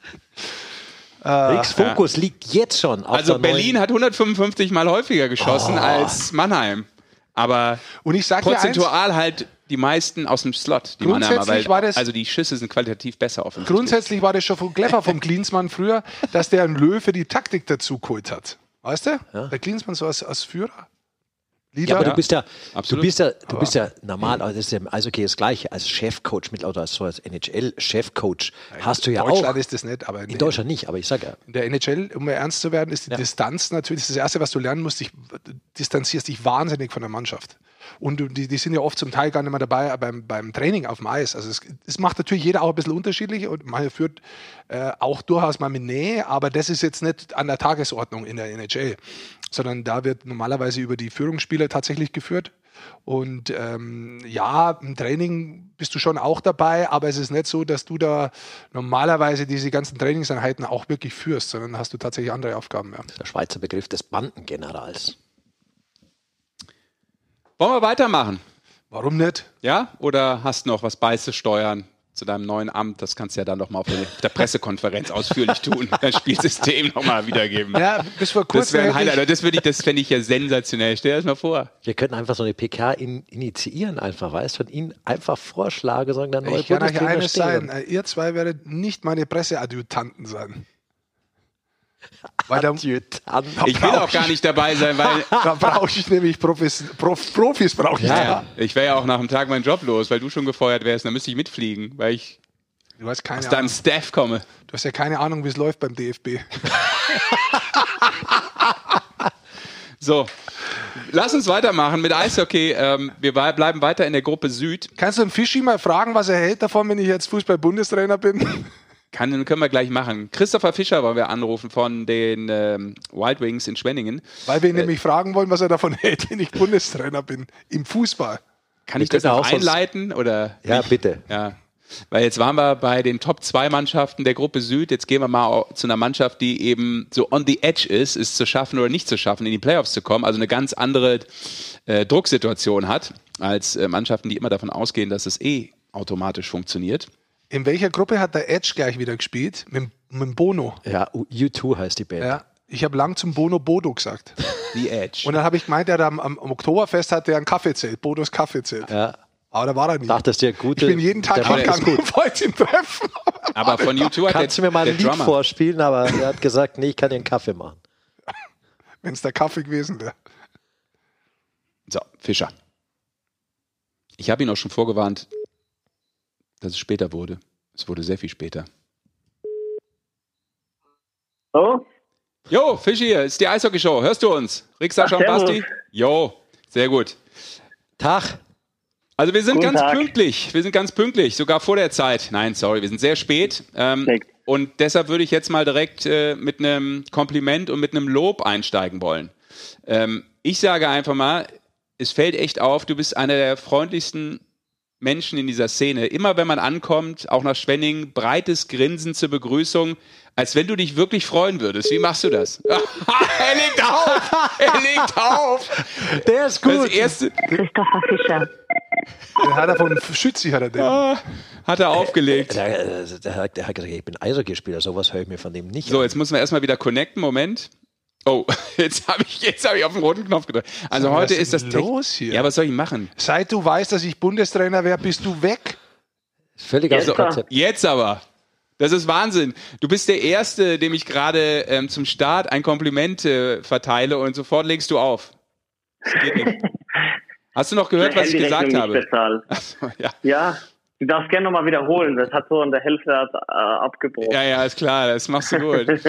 Rix Fokus liegt jetzt schon auf Also Berlin hat 155 Mal häufiger geschossen als Mannheim. Aber Und ich sag dir eins, prozentual halt die meisten aus dem Slot, die Mannheimer, Grundsätzlich weil war das- also die Schüsse sind qualitativ besser offensichtlich. grundsätzlich war das schon von clever vom Klinsmann früher, dass der einen Löwe die Taktik dazu geholt hat. Weißt du? Der Klinsmann so als, als Führer. Leader. Ja, aber du bist ja, du bist ja, du bist ja normal, also das ist ja im Eishockey das Gleiche, als Chefcoach mit oder als so als NHL-Chefcoach hast du ja Deutschland auch. ist das nicht, aber In Deutschland nicht, aber ich sage ja, in der NHL, um mal ernst zu werden, ist die Distanz natürlich das, ist das Erste, was du lernen musst. dich- Du distanzierst dich wahnsinnig von der Mannschaft. Und die, die sind ja oft zum Teil gar nicht mehr dabei beim, beim Training auf dem Eis. Also es, es macht natürlich jeder auch ein bisschen unterschiedlich und man führt äh, auch durchaus mal mit Nähe, aber das ist jetzt nicht an der Tagesordnung in der NHL, sondern da wird normalerweise über die Führungsspieler tatsächlich geführt. Und ähm, ja, im Training bist du schon auch dabei, aber es ist nicht so, dass du da normalerweise diese ganzen Trainingseinheiten auch wirklich führst, sondern hast du tatsächlich andere Aufgaben. Ja. der Schweizer Begriff des Bandengenerals. Wollen wir weitermachen? Warum nicht? Ja? Oder hast du noch was beizusteuern zu deinem neuen Amt? Das kannst du ja dann noch mal auf der- Pressekonferenz ausführlich tun. Dein Spielsystem noch mal wiedergeben. Ja, bis vor kurzem. das wäre ein Highlight. Das, würde ich, das fände ich ja sensationell. Stell dir das mal vor. Wir könnten einfach so eine PK in, initiieren, einfach, weißt du, und ihnen einfach vorschlagen, sagen, der neue Ich kann euch eines sein, äh, ihr zwei werdet nicht meine Presseadjutanten sein. Weil da, Adjutant. Ich will auch gar nicht dabei sein, weil da brauche ich nämlich Profis, Prof, Profis brauche ich Ja, da. ja, ich wäre ja auch nach einem Tag meinen Job los, weil du schon gefeuert wärst. Dann müsste ich mitfliegen, weil ich Du hast keine aus deinem Ahnung. Staff komme. Du hast ja keine Ahnung, wie es läuft beim DFB. So, lass uns weitermachen mit Eishockey. Ähm, wir bleiben weiter in der Gruppe Süd. Kannst du einen Fischi mal fragen, was er hält davon, wenn ich jetzt Fußball-Bundestrainer bin? Kann, können wir gleich machen. Christopher Fischer wollen wir anrufen von den ähm, Wild Wings in Schwenningen. Weil wir ihn nämlich fragen wollen, was er davon hält, wenn ich Bundestrainer bin. Im Fußball. Kann Wir ich das auch einleiten? Oder Ja, nicht? bitte. Ja. Weil jetzt waren wir bei den Top 2 Mannschaften der Gruppe Süd. Jetzt gehen wir mal zu einer Mannschaft, die eben so on the edge ist, es zu schaffen oder nicht zu schaffen, in die Playoffs zu kommen. Also eine ganz andere äh, Drucksituation hat als äh, Mannschaften, die immer davon ausgehen, dass es eh automatisch funktioniert. In welcher Gruppe hat der Edge gleich wieder gespielt? Mit, mit dem Bono. Ja, U2 heißt die Band. Ja. Ich habe lang zum Bono Bodo gesagt. The Edge. Und dann habe ich gemeint, er hat am, am, Oktoberfest hat er ein Kaffeezelt, Bodos Kaffeezelt. Ja. Aber da war er nicht. Dachtest du, gute. ich bin jeden Tag hingegangen und wollte ihn treffen. Aber von U2 hat Kannst du mir mal ein Lied Drummer. vorspielen, aber er hat gesagt, nee, ich kann dir einen Kaffee machen. Wenn es der Kaffee gewesen wäre. So, Fischer. Ich habe ihn auch schon vorgewarnt, dass es später wurde. Es wurde sehr viel später. So? Jo, Fischi hier, ist die Eishockey-Show. Hörst du uns? Rick, Sascha und. Basti? Jo, sehr gut. Tag. Also wir sind Guten ganz Tag. pünktlich. Wir sind ganz pünktlich, sogar vor der Zeit. Nein, sorry, wir sind sehr spät. Ähm, und deshalb würde ich jetzt mal direkt äh, mit einem Kompliment und mit einem Lob einsteigen wollen. Ähm, ich sage einfach mal, es fällt echt auf, du bist einer der freundlichsten Menschen in dieser Szene. Immer wenn man ankommt, auch nach Schwenning, breites Grinsen zur Begrüßung, als wenn du dich wirklich freuen würdest. Wie machst du das? er legt auf! Er legt auf! Der ist Das erste Christopher Fischer. Den hat er von Schützi, hat er den. Ah, hat er aufgelegt. Der, äh, der, hat- der hat gesagt, ich bin Eishockeyspieler, sowas höre ich mir von dem nicht So, an. jetzt müssen wir erstmal wieder connecten. Moment. Oh, jetzt habe ich, jetzt hab ich auf den roten Knopf gedrückt. Also Was heute ist das los hier? Ja, was soll ich machen? Seit du weißt, dass ich Bundestrainer wäre, bist du weg. Völlig aus dem Jetzt Konzept. Jetzt aber. Das ist Wahnsinn. Du bist der Erste, dem ich gerade ähm, zum Start ein Kompliment äh, verteile und sofort legst du auf. Das geht nicht. Hast du noch gehört, was ich gesagt habe? So, ja. ja, du darfst gerne nochmal wiederholen. Das hat so in der Hälfte äh, abgebrochen. Ja, ja, ist klar. Das machst du gut.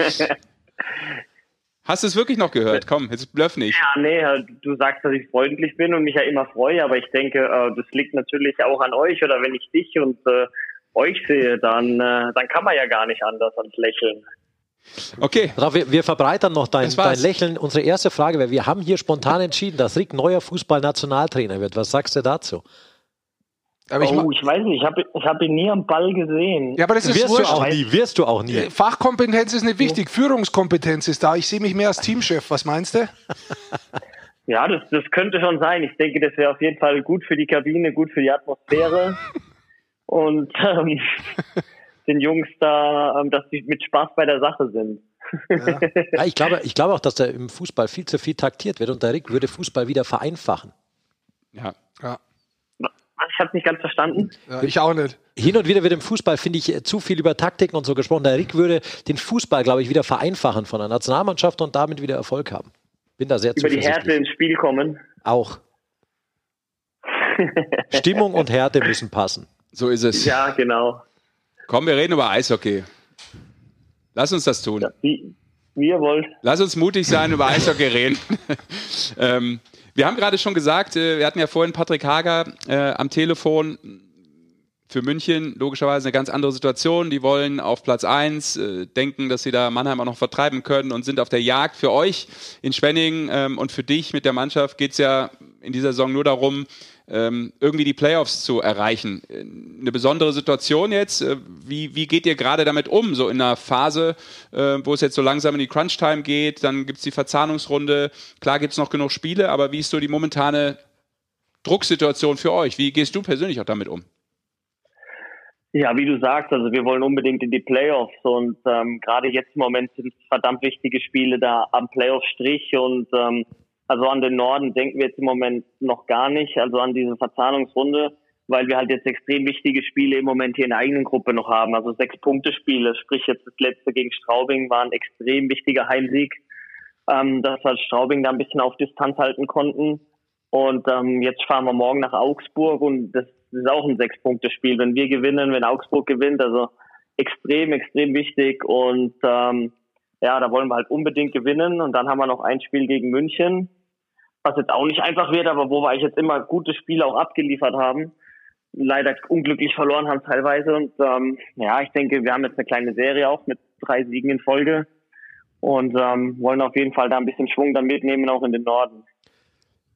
Hast du es wirklich noch gehört? Komm, jetzt bluff nicht. Ja, nee, äh, du sagst, dass ich freundlich bin und mich ja immer freue, aber ich denke, äh, das liegt natürlich auch an euch oder wenn ich dich und äh, euch sehe, dann, äh, dann kann man ja gar nicht anders als lächeln. Okay. Wir, wir, verbreitern noch dein, dein, Lächeln. Unsere erste Frage wäre, wir haben hier spontan entschieden, dass Rick neuer Fußballnationaltrainer wird. Was sagst du dazu? Aber ich, oh, ich weiß nicht, ich habe ich hab ihn nie am Ball gesehen. Ja, aber das ist wirst wurscht. du auch nie, wirst du auch nie. Äh, Fachkompetenz ist nicht wichtig, Führungskompetenz ist da. Ich sehe mich mehr als Teamchef. Was meinst du? ja, das, das könnte schon sein. Ich denke, das wäre auf jeden Fall gut für die Kabine, gut für die Atmosphäre. Und ähm, den Jungs da, ähm, dass sie mit Spaß bei der Sache sind. Ja. ja. ich, glaube, ich glaube auch, dass da im Fußball viel zu viel taktiert wird und der Rick würde Fußball wieder vereinfachen. Ja. ja. Ich habe nicht ganz verstanden. Ja, ich auch nicht. Hin und wieder wird im Fußball, finde ich, zu viel über Taktiken und so gesprochen. Der Rick würde den Fußball, glaube ich, wieder vereinfachen von der Nationalmannschaft und damit wieder Erfolg haben. Bin da sehr Über die Härte ins Spiel kommen. Auch. Stimmung und Härte müssen passen. So ist es. Ja, genau. Komm, wir reden über Eishockey. Lass uns das tun. Ja, wie, wie, ihr wollt. Lass uns mutig sein, über Eishockey reden. ähm, wir haben gerade schon gesagt, äh, wir hatten ja vorhin Patrick Hager äh, am Telefon. Für München logischerweise eine ganz andere Situation. Die wollen auf Platz 1, äh, denken, dass sie da Mannheim auch noch vertreiben können und sind auf der Jagd. Für euch in Schwenning ähm, und für dich mit der Mannschaft geht es ja in dieser Saison nur darum, irgendwie die Playoffs zu erreichen. Eine besondere Situation jetzt. Äh, wie, wie geht ihr gerade damit um? So in einer Phase, äh, wo es jetzt so langsam in die Crunch-Time geht, dann gibt es die Verzahnungsrunde. Klar gibt es noch genug Spiele, aber wie ist so die momentane Drucksituation für euch? Wie gehst du persönlich auch damit um? Ja, wie du sagst, also wir wollen unbedingt in die Playoffs und ähm, gerade jetzt im Moment sind verdammt wichtige Spiele da am Playoff-Strich und ähm, also an den Norden denken wir jetzt im Moment noch gar nicht, also an diese Verzahnungsrunde, weil wir halt jetzt extrem wichtige Spiele im Moment hier in der eigenen Gruppe noch haben. Also sechs Punkte Spiele, sprich jetzt das letzte gegen Straubing war ein extrem wichtiger Heimsieg, ähm, dass wir Straubing da ein bisschen auf Distanz halten konnten. Und ähm, jetzt fahren wir morgen nach Augsburg und das ist auch ein Sechs-Punkte-Spiel. Wenn wir gewinnen, wenn Augsburg gewinnt, also extrem, extrem wichtig. Und ähm, ja, da wollen wir halt unbedingt gewinnen. Und dann haben wir noch ein Spiel gegen München was jetzt auch nicht einfach wird, aber wo wir eigentlich jetzt immer gute Spiele auch abgeliefert haben. Leider unglücklich verloren haben teilweise. Und ähm, ja, ich denke, wir haben jetzt eine kleine Serie auch mit drei Siegen in Folge und ähm, wollen auf jeden Fall da ein bisschen Schwung dann mitnehmen, auch in den Norden.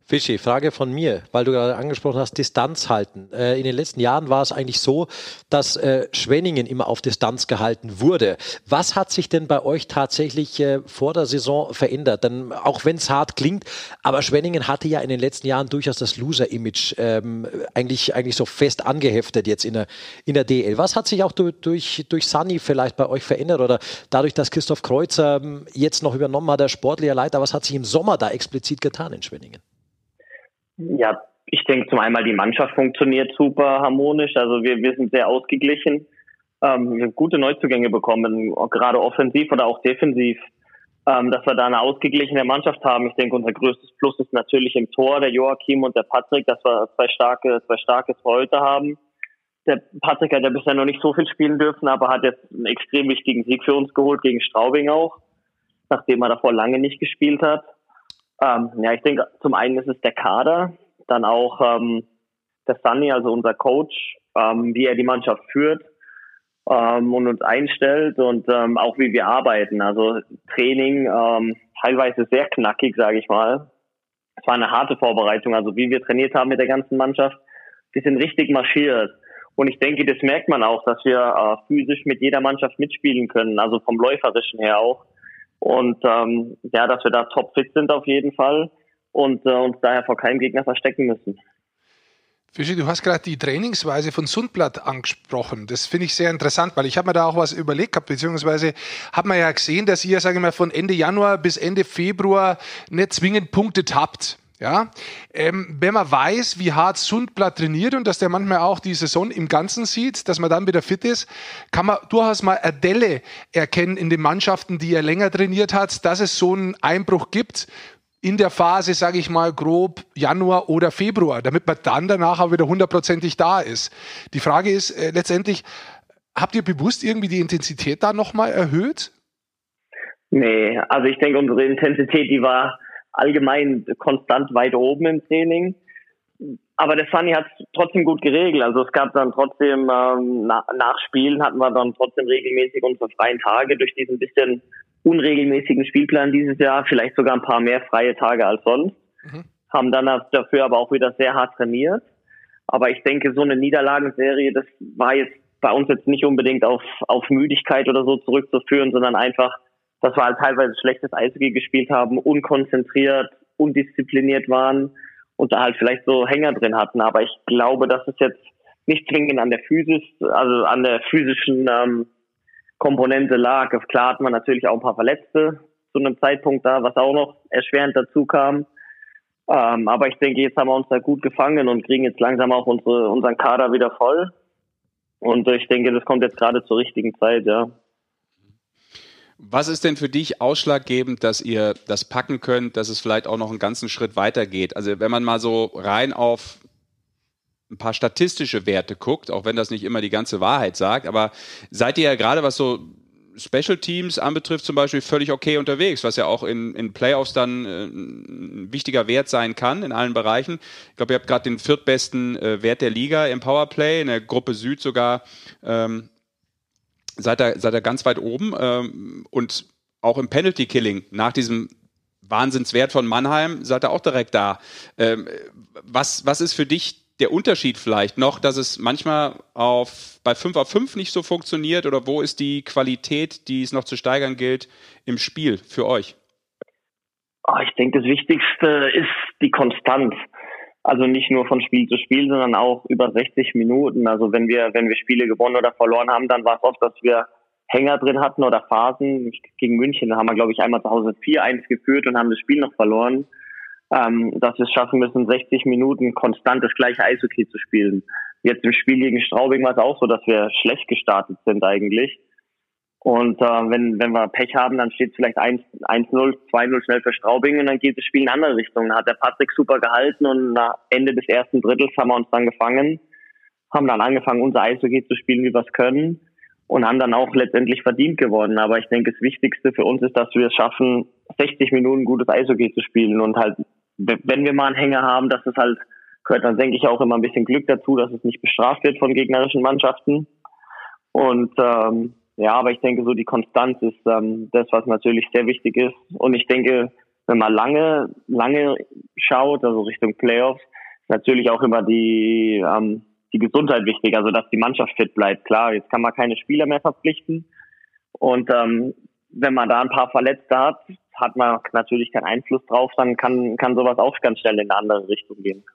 Fischi, Frage von mir, weil du gerade angesprochen hast, Distanz halten. Äh, in den letzten Jahren war es eigentlich so, dass äh, Schwenningen immer auf Distanz gehalten wurde. Was hat sich denn bei euch tatsächlich äh, vor der Saison verändert? Denn auch wenn es hart klingt, aber Schwenningen hatte ja in den letzten Jahren durchaus das Loser-Image ähm, eigentlich, eigentlich so fest angeheftet jetzt in der, in der DL. Was hat sich auch durch, durch, durch Sunny vielleicht bei euch verändert oder dadurch, dass Christoph Kreuzer ähm, jetzt noch übernommen hat, der sportliche Leiter, was hat sich im Sommer da explizit getan in Schwenningen? Ja, ich denke zum einen die Mannschaft funktioniert super harmonisch. Also wir, wir sind sehr ausgeglichen. Ähm, wir haben gute Neuzugänge bekommen, gerade offensiv oder auch defensiv. Ähm, dass wir da eine ausgeglichene Mannschaft haben. Ich denke, unser größtes Plus ist natürlich im Tor der Joachim und der Patrick, dass wir zwei starke, zwei starke heute haben. Der Patrick hat ja bisher noch nicht so viel spielen dürfen, aber hat jetzt einen extrem wichtigen Sieg für uns geholt gegen Straubing auch, nachdem er davor lange nicht gespielt hat. Ähm, ja, ich denke, zum einen ist es der Kader, dann auch ähm, der Sunny, also unser Coach, ähm, wie er die Mannschaft führt ähm, und uns einstellt und ähm, auch wie wir arbeiten. Also Training ähm, teilweise sehr knackig, sage ich mal. Es war eine harte Vorbereitung, also wie wir trainiert haben mit der ganzen Mannschaft. Wir sind richtig marschiert. Und ich denke, das merkt man auch, dass wir äh, physisch mit jeder Mannschaft mitspielen können, also vom Läuferischen her auch. Und ähm, ja, dass wir da topfit sind auf jeden Fall und äh, uns daher vor keinem Gegner verstecken müssen. Fischi, du hast gerade die Trainingsweise von Sundblatt angesprochen. Das finde ich sehr interessant, weil ich habe mir da auch was überlegt gehabt, beziehungsweise habe man ja gesehen, dass ihr, sage ich mal, von Ende Januar bis Ende Februar nicht zwingend Punkte habt. Ja, ähm, wenn man weiß, wie hart Sundblatt trainiert und dass der manchmal auch die Saison im Ganzen sieht, dass man dann wieder fit ist, kann man durchaus mal Adelle erkennen in den Mannschaften, die er länger trainiert hat, dass es so einen Einbruch gibt in der Phase, sage ich mal, grob Januar oder Februar, damit man dann danach auch wieder hundertprozentig da ist. Die Frage ist äh, letztendlich, habt ihr bewusst irgendwie die Intensität da nochmal erhöht? Nee, also ich denke, unsere Intensität, die war allgemein konstant weit oben im Training. Aber der Sunny hat es trotzdem gut geregelt. Also es gab dann trotzdem ähm, nach, nach Spielen hatten wir dann trotzdem regelmäßig unsere freien Tage durch diesen bisschen unregelmäßigen Spielplan dieses Jahr, vielleicht sogar ein paar mehr freie Tage als sonst. Mhm. Haben dann dafür aber auch wieder sehr hart trainiert. Aber ich denke, so eine Niederlagenserie, das war jetzt bei uns jetzt nicht unbedingt auf, auf Müdigkeit oder so zurückzuführen, sondern einfach dass wir halt teilweise schlechtes Eishockey gespielt haben, unkonzentriert, undiszipliniert waren und da halt vielleicht so Hänger drin hatten. Aber ich glaube, dass es jetzt nicht zwingend an der Physis, also an der physischen ähm, Komponente lag. Klar hat man natürlich auch ein paar Verletzte zu einem Zeitpunkt da, was auch noch erschwerend dazu kam. Ähm, aber ich denke, jetzt haben wir uns da gut gefangen und kriegen jetzt langsam auch unsere, unseren Kader wieder voll. Und ich denke, das kommt jetzt gerade zur richtigen Zeit, ja. Was ist denn für dich ausschlaggebend, dass ihr das packen könnt, dass es vielleicht auch noch einen ganzen Schritt weiter geht? Also wenn man mal so rein auf ein paar statistische Werte guckt, auch wenn das nicht immer die ganze Wahrheit sagt, aber seid ihr ja gerade, was so Special Teams anbetrifft, zum Beispiel völlig okay unterwegs, was ja auch in, in Playoffs dann äh, ein wichtiger Wert sein kann in allen Bereichen. Ich glaube, ihr habt gerade den viertbesten äh, Wert der Liga im Powerplay, in der Gruppe Süd sogar ähm, seid ihr, seid ihr ganz weit oben ähm, und auch im Penalty Killing nach diesem Wahnsinnswert von Mannheim seid ihr auch direkt da. Ähm, was, was ist für dich der Unterschied vielleicht noch, dass es manchmal auf, bei 5 auf 5 nicht so funktioniert oder wo ist die Qualität, die es noch zu steigern gilt im Spiel für euch? Ah, ich denke, das Wichtigste ist die Konstanz. Also nicht nur von Spiel zu Spiel, sondern auch über 60 Minuten. Also wenn wir, wenn wir Spiele gewonnen oder verloren haben, dann war es oft, dass wir Hänger drin hatten oder Phasen. Gegen München haben wir, glaube ich, einmal zu Hause 4-1 geführt und haben das Spiel noch verloren. Ähm, dass wir es schaffen müssen, 60 Minuten konstant das gleiche Eishockey zu spielen. Jetzt im Spiel gegen Straubing war es auch so, dass wir schlecht gestartet sind eigentlich. Und äh, wenn, wenn wir Pech haben, dann steht es vielleicht 1-0, 2-0 schnell für Straubing und dann geht das Spiel in andere Richtung. Da hat der Patrick super gehalten und nach Ende des ersten Drittels haben wir uns dann gefangen, haben dann angefangen, unser Eishockey zu spielen, wie wir es können und haben dann auch letztendlich verdient geworden. Aber ich denke, das Wichtigste für uns ist, dass wir es schaffen, 60 Minuten gutes Eishockey zu spielen und halt, wenn wir mal einen Hänger haben, dass es halt gehört dann denke ich auch immer ein bisschen Glück dazu, dass es nicht bestraft wird von gegnerischen Mannschaften. Und ähm, ja, aber ich denke, so die Konstanz ist ähm, das, was natürlich sehr wichtig ist. Und ich denke, wenn man lange, lange schaut, also Richtung Playoffs, ist natürlich auch immer die, ähm, die Gesundheit wichtig, also dass die Mannschaft fit bleibt. Klar, jetzt kann man keine Spieler mehr verpflichten. Und ähm, wenn man da ein paar Verletzte hat, hat man natürlich keinen Einfluss drauf, dann kann, kann sowas auch ganz schnell in eine andere Richtung gehen.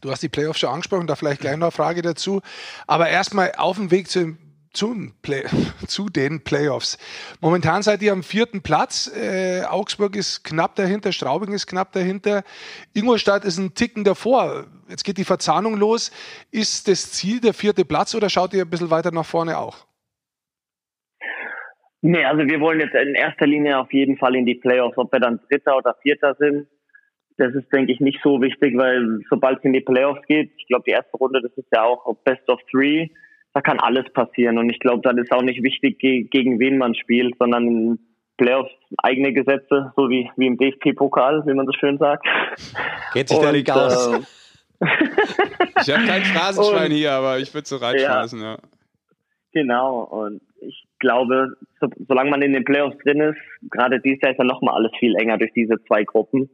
Du hast die Playoffs schon angesprochen, da vielleicht gleich noch eine Frage dazu. Aber erstmal auf dem Weg zu zum Play, zu den Playoffs. Momentan seid ihr am vierten Platz. Äh, Augsburg ist knapp dahinter, Straubing ist knapp dahinter. Ingolstadt ist ein Ticken davor. Jetzt geht die Verzahnung los. Ist das Ziel der vierte Platz oder schaut ihr ein bisschen weiter nach vorne auch? Nee, also wir wollen jetzt in erster Linie auf jeden Fall in die Playoffs. Ob wir dann Dritter oder Vierter sind, das ist, denke ich, nicht so wichtig, weil sobald es in die Playoffs geht, ich glaube, die erste Runde, das ist ja auch Best of Three da kann alles passieren. Und ich glaube, dann ist auch nicht wichtig, gegen wen man spielt, sondern Playoffs eigene Gesetze, so wie, wie im DFP-Pokal, wie man so schön sagt. Geht sich da nicht aus. Äh, ich habe kein Phrasenschwein und, hier, aber ich würde so reinschmeißen, ja. ja. Genau, und ich glaube, so, solange man in den Playoffs drin ist, gerade dieses Jahr ist ja nochmal alles viel enger durch diese zwei Gruppen.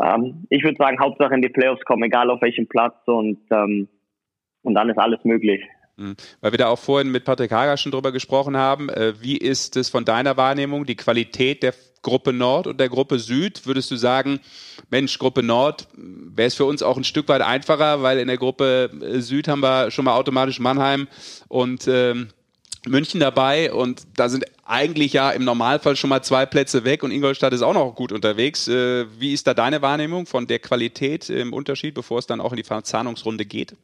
Ähm, ich würde sagen, Hauptsache in die Playoffs kommen, egal auf welchem Platz und, ähm, und dann ist alles möglich. Mhm. Weil wir da auch vorhin mit Patrick Hager schon drüber gesprochen haben. Äh, wie ist es von deiner Wahrnehmung, die Qualität der Gruppe Nord und der Gruppe Süd? Würdest du sagen, Mensch, Gruppe Nord wäre es für uns auch ein Stück weit einfacher, weil in der Gruppe äh, Süd haben wir schon mal automatisch Mannheim und, ähm, München dabei und da sind eigentlich ja im Normalfall schon mal zwei Plätze weg und Ingolstadt ist auch noch gut unterwegs. Äh, wie ist da deine Wahrnehmung von der Qualität im Unterschied, bevor es dann auch in die Verzahnungsrunde geht?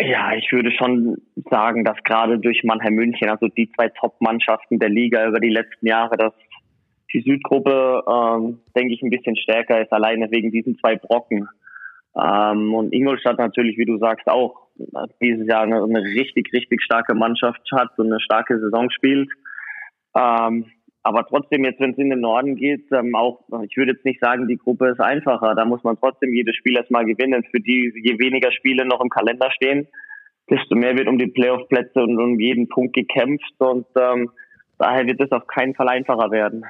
Ja, ich würde schon sagen, dass gerade durch Mannheim München, also die zwei Top-Mannschaften der Liga über die letzten Jahre, dass die Südgruppe, ähm, denke ich, ein bisschen stärker ist, alleine wegen diesen zwei Brocken. Ähm, und Ingolstadt natürlich, wie du sagst, auch dieses Jahr eine, eine richtig, richtig starke Mannschaft hat und eine starke Saison spielt. Ähm, aber trotzdem, jetzt wenn es in den Norden geht, ähm, auch, ich würde jetzt nicht sagen, die Gruppe ist einfacher. Da muss man trotzdem jedes Spiel erstmal gewinnen. Für die, je weniger Spiele noch im Kalender stehen, desto mehr wird um die Playoff-Plätze und um jeden Punkt gekämpft. Und ähm, daher wird es auf keinen Fall einfacher werden.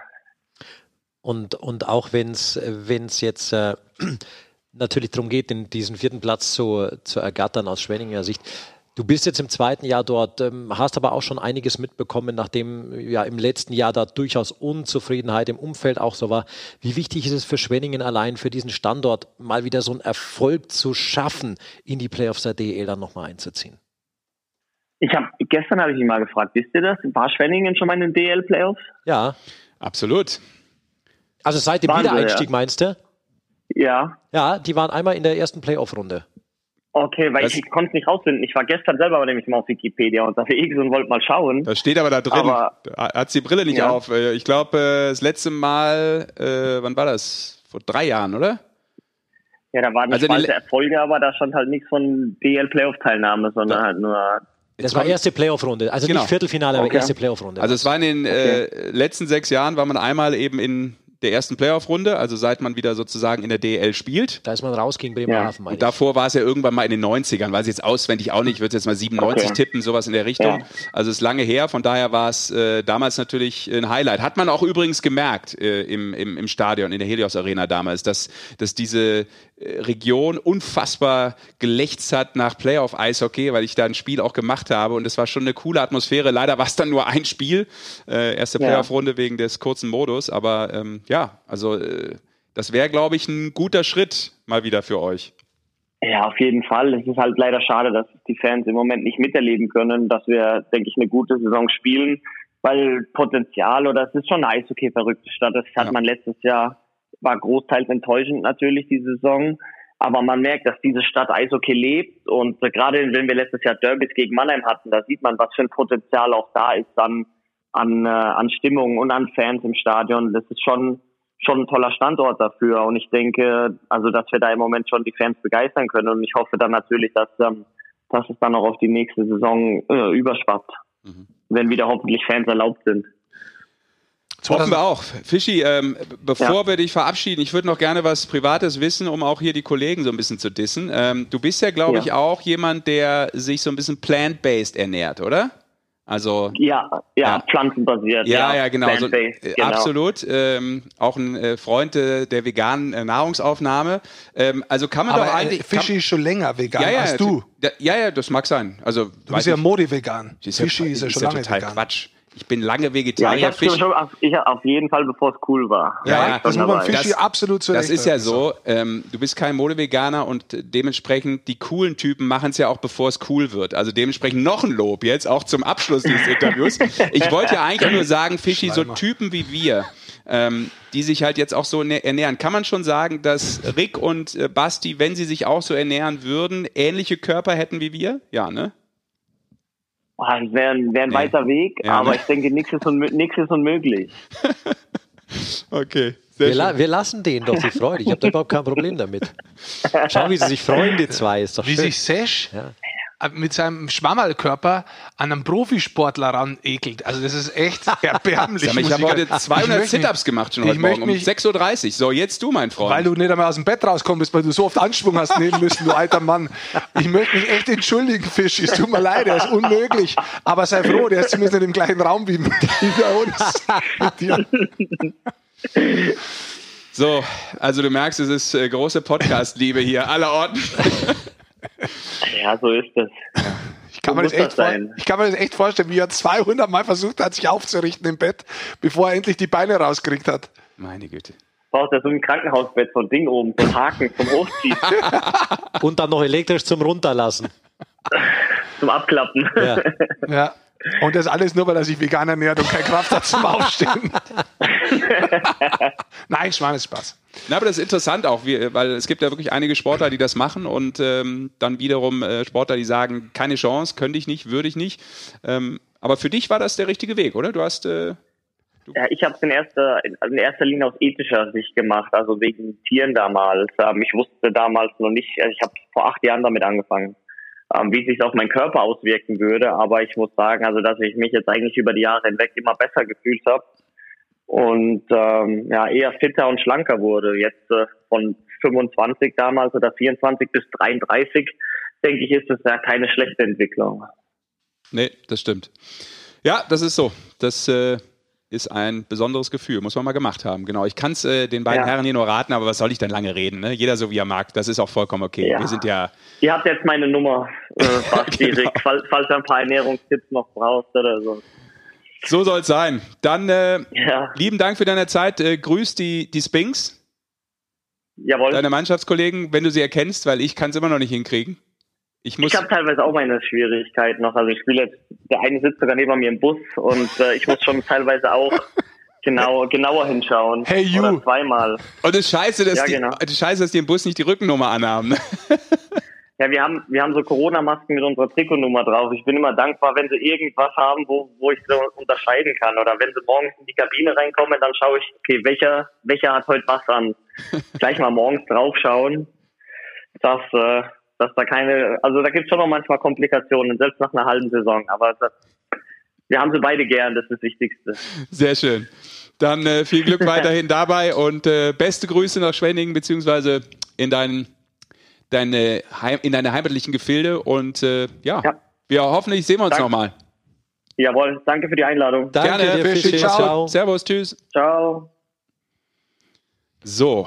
Und, und auch wenn es jetzt äh, natürlich darum geht, den, diesen vierten Platz zu, zu ergattern aus Schwenninger Sicht. Du bist jetzt im zweiten Jahr dort, ähm, hast aber auch schon einiges mitbekommen, nachdem ja im letzten Jahr da durchaus Unzufriedenheit im Umfeld auch so war. Wie wichtig ist es für Schwenningen allein, für diesen Standort mal wieder so einen Erfolg zu schaffen, in die Playoffs der DEL dann nochmal einzuziehen? Ich habe gestern habe ich ihn mal gefragt, wisst ihr das? War Schwenningen schon mal in den DEL Playoffs? Ja, absolut. Also seit dem Wahnsinn, Wiedereinstieg ja. meinst du? Ja. Ja, die waren einmal in der ersten Playoff-Runde. Okay, weil Was? ich, ich konnte es nicht rausfinden. Ich war gestern selber nämlich mal auf Wikipedia unterwegs und wollte mal schauen. Da steht aber da drin. Aber, hat die Brille nicht ja. auf. Äh, ich glaube, äh, das letzte Mal, äh, wann war das? Vor drei Jahren, oder? Ja, da waren also spalte Erfolge, aber da stand halt nichts von DL-Playoff-Teilnahme, sondern da. halt nur das war erste Playoff-Runde, also genau. nicht Viertelfinale, aber okay. erste Playoff-Runde. Also es war in den okay. äh, letzten sechs Jahren, war man einmal eben in der ersten Playoff-Runde, also seit man wieder sozusagen in der DL spielt. Da ist man raus gegen Bremerhaven. Ja. Und davor war es ja irgendwann mal in den 90ern, weiß ich jetzt auswendig auch nicht, ich würde jetzt mal 97 okay. tippen, sowas in der Richtung. Ja. Also ist lange her, von daher war es äh, damals natürlich ein Highlight. Hat man auch übrigens gemerkt äh, im, im, im Stadion, in der Helios Arena damals, dass, dass diese Region unfassbar gelächzt hat nach Playoff-Eishockey, weil ich da ein Spiel auch gemacht habe und es war schon eine coole Atmosphäre. Leider war es dann nur ein Spiel, äh, erste Playoff-Runde wegen des kurzen Modus, aber ähm, ja, also äh, das wäre, glaube ich, ein guter Schritt mal wieder für euch. Ja, auf jeden Fall. Es ist halt leider schade, dass die Fans im Moment nicht miterleben können, dass wir, denke ich, eine gute Saison spielen, weil Potenzial oder es ist schon eine Eishockey-verrückte Stadt. Das hat ja. man letztes Jahr, war großteils enttäuschend natürlich die Saison. Aber man merkt, dass diese Stadt Eishockey lebt und gerade wenn wir letztes Jahr Derbys gegen Mannheim hatten, da sieht man, was für ein Potenzial auch da ist dann an, äh, an Stimmung und an Fans im Stadion. Das ist schon, schon ein toller Standort dafür. Und ich denke, also, dass wir da im Moment schon die Fans begeistern können. Und ich hoffe dann natürlich, dass, ähm, dass es dann auch auf die nächste Saison äh, überschwappt, mhm. wenn wieder hoffentlich Fans erlaubt sind. Hoffen wir auch. Fischi, ähm, bevor ja. wir dich verabschieden, ich würde noch gerne was Privates wissen, um auch hier die Kollegen so ein bisschen zu dissen. Ähm, du bist ja, glaube ja. ich, auch jemand, der sich so ein bisschen plant-based ernährt, oder? Also ja, ja, ja. pflanzenbasiert. Ja, ja, ja genau. So, äh, genau. Absolut. Ähm, auch ein äh, Freund äh, der veganen äh, Nahrungsaufnahme. Ähm, also kann man Aber doch eigentlich. Fischi ist schon länger vegan ja, ja, als du. Ja, ja, das mag sein. Also du bist ja Mode-vegan. Fischi ist ja schon lange total vegan. Quatsch. Ich bin lange Vegetarier. Ja, ich habe auf, ich, auf jeden Fall, bevor es cool war. Ja, ja das muss man Fischi absolut zu Das ist ja so, ähm, du bist kein Modeveganer und dementsprechend die coolen Typen machen es ja auch, bevor es cool wird. Also dementsprechend noch ein Lob jetzt, auch zum Abschluss dieses Interviews. Ich wollte ja eigentlich nur sagen, Fischi, so Typen wie wir, ähm, die sich halt jetzt auch so ernähren. Kann man schon sagen, dass Rick und äh, Basti, wenn sie sich auch so ernähren würden, ähnliche Körper hätten wie wir? Ja, ne? Das wäre wär ein weiter Weg, ja, aber ne? ich denke, nichts ist, un ist unmöglich. okay. Wir, la wir, lassen denen doch die Freude. Ich habe da überhaupt kein Problem damit. Schau, wie sie sich freuen, die zwei. Ist doch wie schön. sich Sesh ja mit seinem Schwammerlkörper an einem Profisportler ran ekelt. Also das ist echt erbärmlich. ich habe heute 200 Sit-Ups gemacht schon heute Morgen um 6.30 Uhr. So, jetzt du, mein Freund. Weil du nicht einmal aus dem Bett rauskommst, weil du so oft Anschwung hast nehmen müssen, du alter Mann. Ich möchte mich echt entschuldigen, Fisch. Es tut mir leid, er ist unmöglich. Aber sei froh, der ist zumindest nicht im gleichen Raum wie, wie bei uns. So, also du merkst, es ist äh, große Podcast-Liebe hier, aller Orten. Ja, so ist es. Ich kann, mir das echt das ich kann mir das echt vorstellen, wie er 200 Mal versucht hat, sich aufzurichten im Bett, bevor er endlich die Beine rausgekriegt hat. Meine Güte. Braucht er so ein Krankenhausbett, so ein Ding oben, so ein Haken zum Hochziehen. Und dann noch elektrisch zum Runterlassen. zum Abklappen. Ja. ja. Und das alles nur, weil er sich vegan ernährt und keine Kraft hat zum Aufstehen. Nein, Schmarrn ist Spaß. Na, aber das ist interessant auch, weil es gibt ja wirklich einige Sportler, die das machen und ähm, dann wiederum äh, Sportler, die sagen, keine Chance, könnte ich nicht, würde ich nicht. Ähm, aber für dich war das der richtige Weg, oder? Du hast äh, Ja, ich habe es in erster, in erster Linie aus ethischer Sicht gemacht, also wegen Tieren damals. Ähm, ich wusste damals noch nicht, also ich habe vor acht Jahren damit angefangen, ähm, wie sich auf meinen Körper auswirken würde. Aber ich muss sagen, also dass ich mich jetzt eigentlich über die Jahre hinweg immer besser gefühlt habe und ähm, ja eher fitter und schlanker wurde. Jetzt äh, von 25 damals oder 24 bis 33 denke ich, ist das ja keine schlechte Entwicklung. Nee, das stimmt. Ja, das ist so. Das äh, ist ein besonderes Gefühl, muss man mal gemacht haben. Genau. Ich kann es äh, den beiden Ja. Herren hier nur raten, aber was soll ich denn lange reden? Ne? Jeder so wie er mag. Das ist auch vollkommen okay. Ja. Wir sind ja. Ihr habt jetzt meine Nummer, äh, Basti, Genau. falls, falls du ein paar Ernährungstipps noch brauchst oder so. So soll es sein. Dann äh, Ja, lieben Dank für deine Zeit. Äh, grüß die, die Spinks, jawohl. deine Mannschaftskollegen, wenn du sie erkennst, weil ich kann es immer noch nicht hinkriegen. Ich muss. Ich habe teilweise auch meine Schwierigkeiten noch. Also ich spiele jetzt, der eine sitzt sogar neben mir im Bus und äh, ich muss schon teilweise auch genau, genauer hinschauen. Hey, you. Oder zweimal. Und es ist scheiße, dass Ja, die, genau. ist scheiße, dass die im Bus nicht die Rückennummer anhaben. Ja, wir haben, wir haben so Corona-Masken mit unserer Trikotnummer drauf. Ich bin immer dankbar, wenn sie irgendwas haben, wo, wo ich so unterscheiden kann. Oder wenn sie morgens in die Kabine reinkommen, dann schaue ich, okay, welcher, welcher hat heute was an? Gleich mal morgens draufschauen, dass, äh, dass da keine, also da gibt es schon noch manchmal Komplikationen, selbst nach einer halben Saison. Aber das, wir haben sie beide gern, das ist das Wichtigste. Sehr schön. Dann äh, viel Glück weiterhin dabei und äh, beste Grüße nach Schwenningen beziehungsweise in deinen deine Heim, in deine heimatlichen Gefilde und äh, ja, Ja. wir hoffentlich sehen wir uns nochmal. Jawohl, danke für die Einladung. Danke Gerne. dir, Fischi, Fischi. ciao. Ciao. Servus, tschüss. Ciao. So,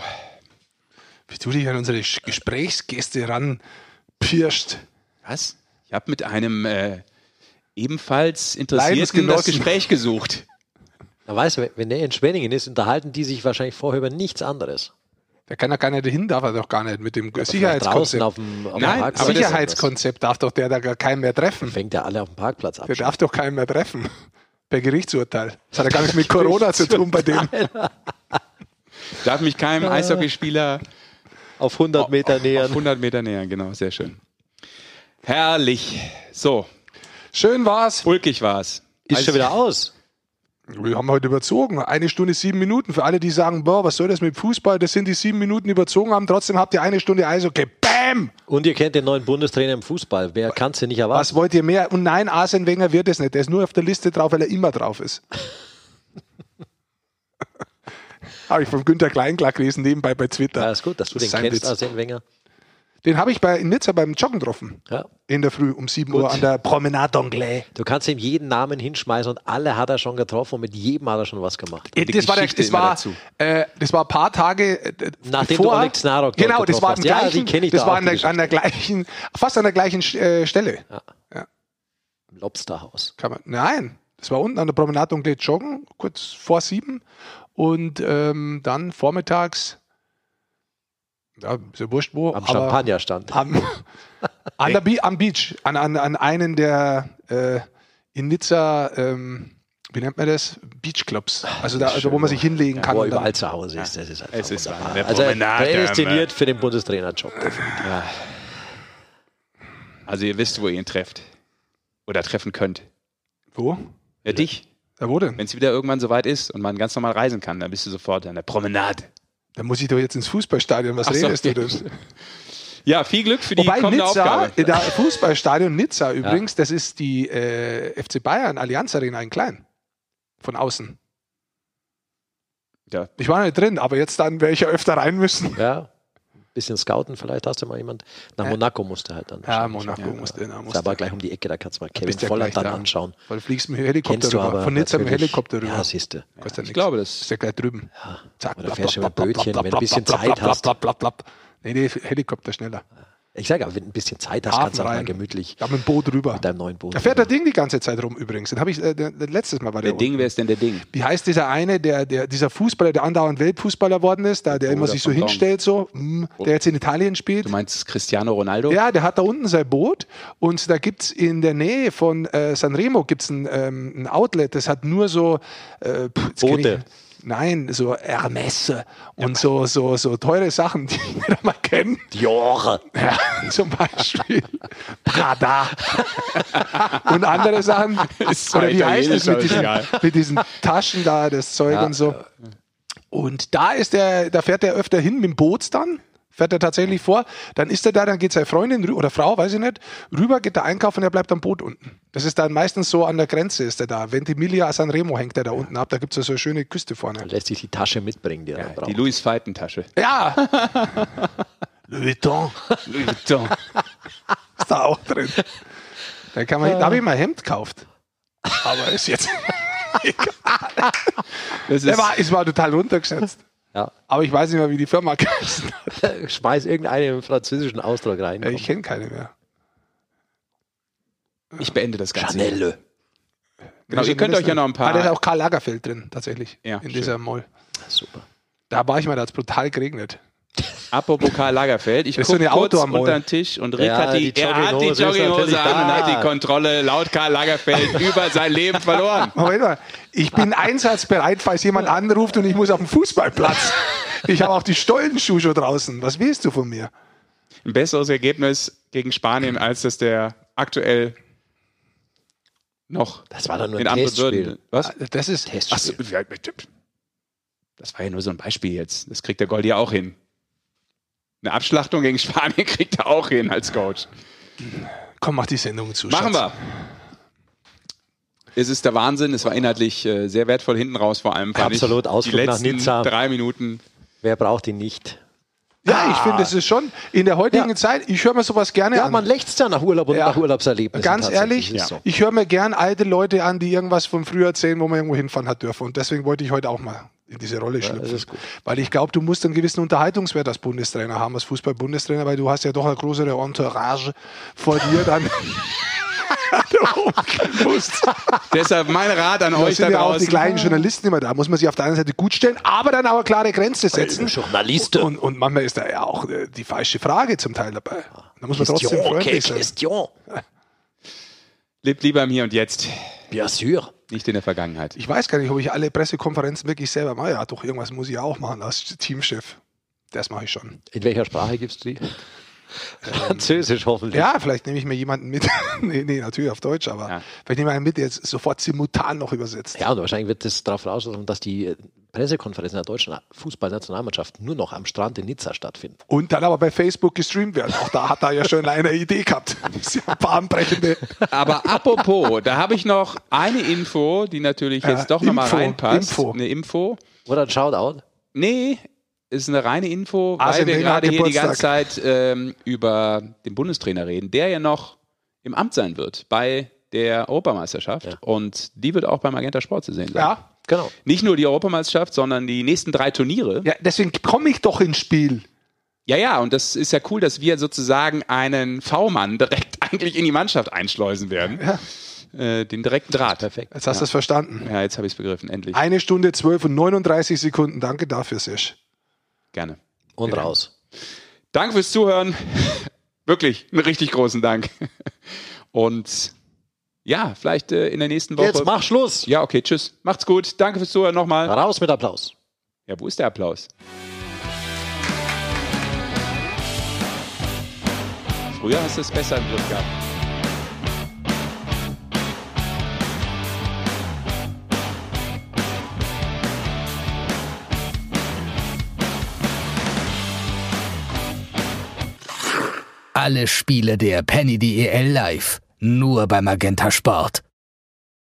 Wie du dich an unsere Gesprächsgäste ranpirscht. was? Ich habe mit einem äh, ebenfalls interessierten das. Gespräch gesucht. Na, weißt du, wenn der in Schwenningen ist, unterhalten die sich wahrscheinlich vorher über nichts anderes. Der kann ja gar nicht dahin, darf er doch gar nicht mit dem Draußen Sicherheitskonzept. auf dem, auf dem Nein, Parkplatz. aber das- Sicherheitskonzept darf doch der da gar keinen mehr treffen. Fängt ja alle auf dem Parkplatz ab. Der darf doch keinen mehr treffen. Per Gerichtsurteil. Das hat ja gar nichts mit Corona zu tun bei dem. Darf mich keinem Eishockeyspieler Auf 100 Meter auf nähern. 100 Meter nähern, genau, sehr schön. Herrlich. So, Schön war's. ulkig war's. Ist schon wieder aus. Wir haben heute überzogen. Eine Stunde, sieben Minuten. Für alle, die sagen, boah, was soll das mit Fußball? Das sind die sieben Minuten überzogen haben. Trotzdem habt ihr eine Stunde Eishockey. Bam! Und ihr kennt den neuen Bundestrainer im Fußball. Wer kann es denn nicht erwarten? Was wollt ihr mehr? Und nein, Arsene Wenger wird es nicht. Der ist nur auf der Liste drauf, weil er immer drauf ist. habe ich von Günter Kleinklack gelesen, nebenbei bei Twitter. Ja, ist gut, dass du Das den kennst. Arsene Wenger. Den habe ich bei, in Nizza beim Joggen getroffen. Ja. In der Früh um 7 Uhr an der Promenade d'Anglais. Du kannst ihm jeden Namen hinschmeißen und alle hat er schon getroffen und mit jedem hat er schon was gemacht. die Das war, der, das, war, äh, das war ein paar Tage äh, Nachdem bevor, du Oleg Snarok Genau, das war, hast. Ja, gleichen, ich das da war an der, an der gleichen, fast an der gleichen äh, Stelle. Im Lobsterhaus. Kann man, nein, das war unten an der Promenade d'Anglais joggen, kurz vor sieben. Und ähm, dann vormittags, ja, ist ja wurscht wo, Am aber Champagnerstand. am, an der Be am Beach, an, an, an einen der äh, in Nizza, ähm, wie nennt man das? Beachclubs. Also da, also wo man sich hinlegen kann. Wo er überall zu Hause ist. Das ist einfach Es ist wunderbar. an der Also prädestiniert für den Bundestrainerjob. Also ihr wisst, wo ihr ihn trefft. Oder treffen könnt. Wo? Ja, dich. Ja, wo denn? Wenn es wieder irgendwann soweit ist und man ganz normal reisen kann, dann bist du sofort an der Promenade. Da muss ich doch jetzt ins Fußballstadion. Was Ach so, redest du ja. denn? Ja, viel Glück für die Wobei kommende Nizza, Aufgabe. der Fußballstadion Nizza übrigens, das ist die äh, FC Bayern Allianz Arena in klein. Von außen. Ja. Ich war nicht drin, aber jetzt dann werde ich ja öfter rein müssen. Ja. Bisschen scouten, vielleicht hast du mal jemand. Nach Monaco musste halt dann. Ja. Monaco Ja. musste. Ja, Ist musste. aber gleich um die Ecke, da kannst du mal Kevin ja Volland dann da. anschauen. Weil du fliegst mit dem Helikopter Kennst du rüber. aber. Von Nizza mit dem. Helikopter rüber. Ja, siehst du. Ja Ich nichts. glaube, Ist das ja gleich drüben. Zack, Oder fährst du über Bötchen, wenn du ein bisschen Zeit hast. Nee, nee, Helikopter schneller. Ich sage aber, wenn du ein bisschen Zeit hast, kannst du auch mal gemütlich Da mit dem Boot rüber. mit deinem neuen Boot. Da fährt der Ding die ganze Zeit rum übrigens. Den habe ich äh, der, der letztes Mal bei der Der Ding, wer ist denn der Ding? Wie heißt dieser eine, der, der, dieser Fußballer, der andauernd Weltfußballer worden ist, da, der immer Oder sich so hinstellt, so, mm, der jetzt in Italien spielt? Du meinst Cristiano Ronaldo? Ja, der hat da unten sein Boot und da gibt es in der Nähe von äh, Sanremo gibt's ein, ähm, ein Outlet, das hat nur so äh, pff, Boote. Nein, so Hermes und so, so, so teure Sachen, die wir mal kennen. Dior. Ja, zum Beispiel Prada und andere Sachen. zwar Oder wie heißt es mit ist diesen, mit diesen Taschen da, das Zeug und so. Und da ist der, da fährt er öfter hin mit dem Boot dann, fährt er tatsächlich vor, dann ist er da, dann geht seine Freundin oder Frau, weiß ich nicht, rüber, geht da einkaufen und er bleibt am Boot unten. Das ist dann meistens so an der Grenze ist er da. Ventimiglia Sanremo hängt er da unten ab, da gibt es ja so eine schöne Küste vorne. Dann lässt sich die Tasche mitbringen, die er dann Die braucht. Louis Vuitton Tasche. Ja! Louis Vuitton. Louis Vuitton. Ist da auch drin. Da kann man, da habe ich mal ein Hemd gekauft. Aber ist jetzt. Das Der ist, war, es war total runtergeschätzt. Ja. Aber ich weiß nicht mehr, wie die Firma geheißen hat. Schmeiß irgendeinen französischen Ausdruck rein. Ja, Ich kenne keine mehr. ich beende das Ganze. Chanel. Genau, ihr könnt euch ja noch ein Ah, da ist paar. auch Karl Lagerfeld drin, tatsächlich. Ja, in schön. dieser Mall. Super. Da war ich mal, da hat es brutal geregnet. Apropos Karl Lagerfeld, ich gucke kurz Outdoor-Mall. unter den Tisch und Rick Ja, hat die, die er hat die Jogginghose an und hat die Kontrolle laut Karl Lagerfeld über sein Leben verloren. Moment mal, ich bin einsatzbereit, falls jemand anruft und ich muss auf den Fußballplatz. Ich habe auch die Stollenschuhe schon draußen. Was willst du von mir? Ein besseres Ergebnis gegen Spanien, als das der aktuell noch Das war doch nur in ein anderen Testspiel. Was? Das ist. Testspiel. Achso, das war ja nur so ein Beispiel jetzt. Das kriegt der Goldi ja auch hin. Eine Abschlachtung gegen Spanien kriegt er auch hin als Coach. Komm, mach die Sendung zu. Machen Schatz. wir. Es ist der Wahnsinn. Es war inhaltlich äh, sehr wertvoll hinten raus, vor allem. fand Absolut, ich. Ausflug Die nach letzten Nizza. drei Minuten. Wer braucht ihn nicht? Ja, ich finde, es ist schon in der heutigen Ja. Zeit, ich höre mir sowas gerne Ja, an. man lächzt ja nach Urlaub und Ja. nach Urlaubserlebnissen. Ganz ehrlich, so. ich höre mir gern alte Leute an, die irgendwas von früher erzählen, wo man irgendwo hinfahren hat dürfen. Und deswegen wollte ich heute auch mal in diese Rolle schlüpfen. das ist gut. Weil ich glaube, du musst einen gewissen Unterhaltungswert als Bundestrainer haben, als Fußball-Bundestrainer, weil du hast ja doch eine größere Entourage vor dir dann. Deshalb mein Rat an Da euch da sind ja auch die kleinen Journalisten immer da. Muss man sich auf der einen Seite gut stellen, aber dann auch eine klare Grenze setzen. Journalisten. Und, und manchmal ist da ja auch äh, die falsche Frage zum Teil dabei. Da muss man trotzdem Question, okay, freundlich sein. Question. Lebt lieber im Hier und Jetzt, Bien sûr. Nicht in der Vergangenheit. Ich weiß gar nicht, ob ich alle Pressekonferenzen wirklich selber mache. Ja, doch, irgendwas muss ich auch machen als Teamchef. Das mache ich schon. In welcher Sprache gibst du die? Französisch hoffentlich. Ja, vielleicht nehme ich mir jemanden mit. nee, nee, natürlich auf Deutsch, aber Ja. vielleicht nehme ich einen mit, der jetzt sofort simultan noch übersetzt. Ja, und wahrscheinlich wird das darauf rauslaufen, dass die äh, Pressekonferenzen der deutschen Fußballnationalmannschaft nur noch am Strand in Nizza stattfinden. Und dann aber bei Facebook gestreamt werden. Auch da hat er ja schon eine Idee gehabt. Ja bahnbrechende. Aber apropos, da habe ich noch eine Info, die natürlich Ja, jetzt doch nochmal reinpasst. Info. Eine Info. Oder ein Shoutout. Nee, ist eine reine Info, Arsene weil wir Wenger gerade hier die ganze. Zeit ähm, über den Bundestrainer reden, der ja noch im Amt sein wird bei der Europameisterschaft. Und die wird auch beim Magenta Sport zu sehen sein. Ja. Genau. Nicht nur die Europameisterschaft, sondern die nächsten drei Turniere. ja, deswegen komme ich doch ins Spiel. Ja, ja, und das ist ja cool, dass wir sozusagen einen V-Mann direkt eigentlich in die Mannschaft einschleusen werden. Äh, den direkten Draht. Perfekt. Jetzt hast du es verstanden. Ja, jetzt habe ich es begriffen, endlich. Eine Stunde, 12 und 39 Sekunden. Danke dafür, Sesh. Gerne. Und raus. Danke fürs Zuhören. Wirklich, einen richtig großen Dank. Und ja, vielleicht äh, in der nächsten Woche. Jetzt mach Schluss. Ja, okay, tschüss. Macht's gut. Danke fürs Zuhören nochmal. Raus mit Applaus. Ja, wo ist der Applaus? Früher hast du es besser im Griff gehabt. Alle Spiele der Penny DEL live. Nur bei Magenta Sport.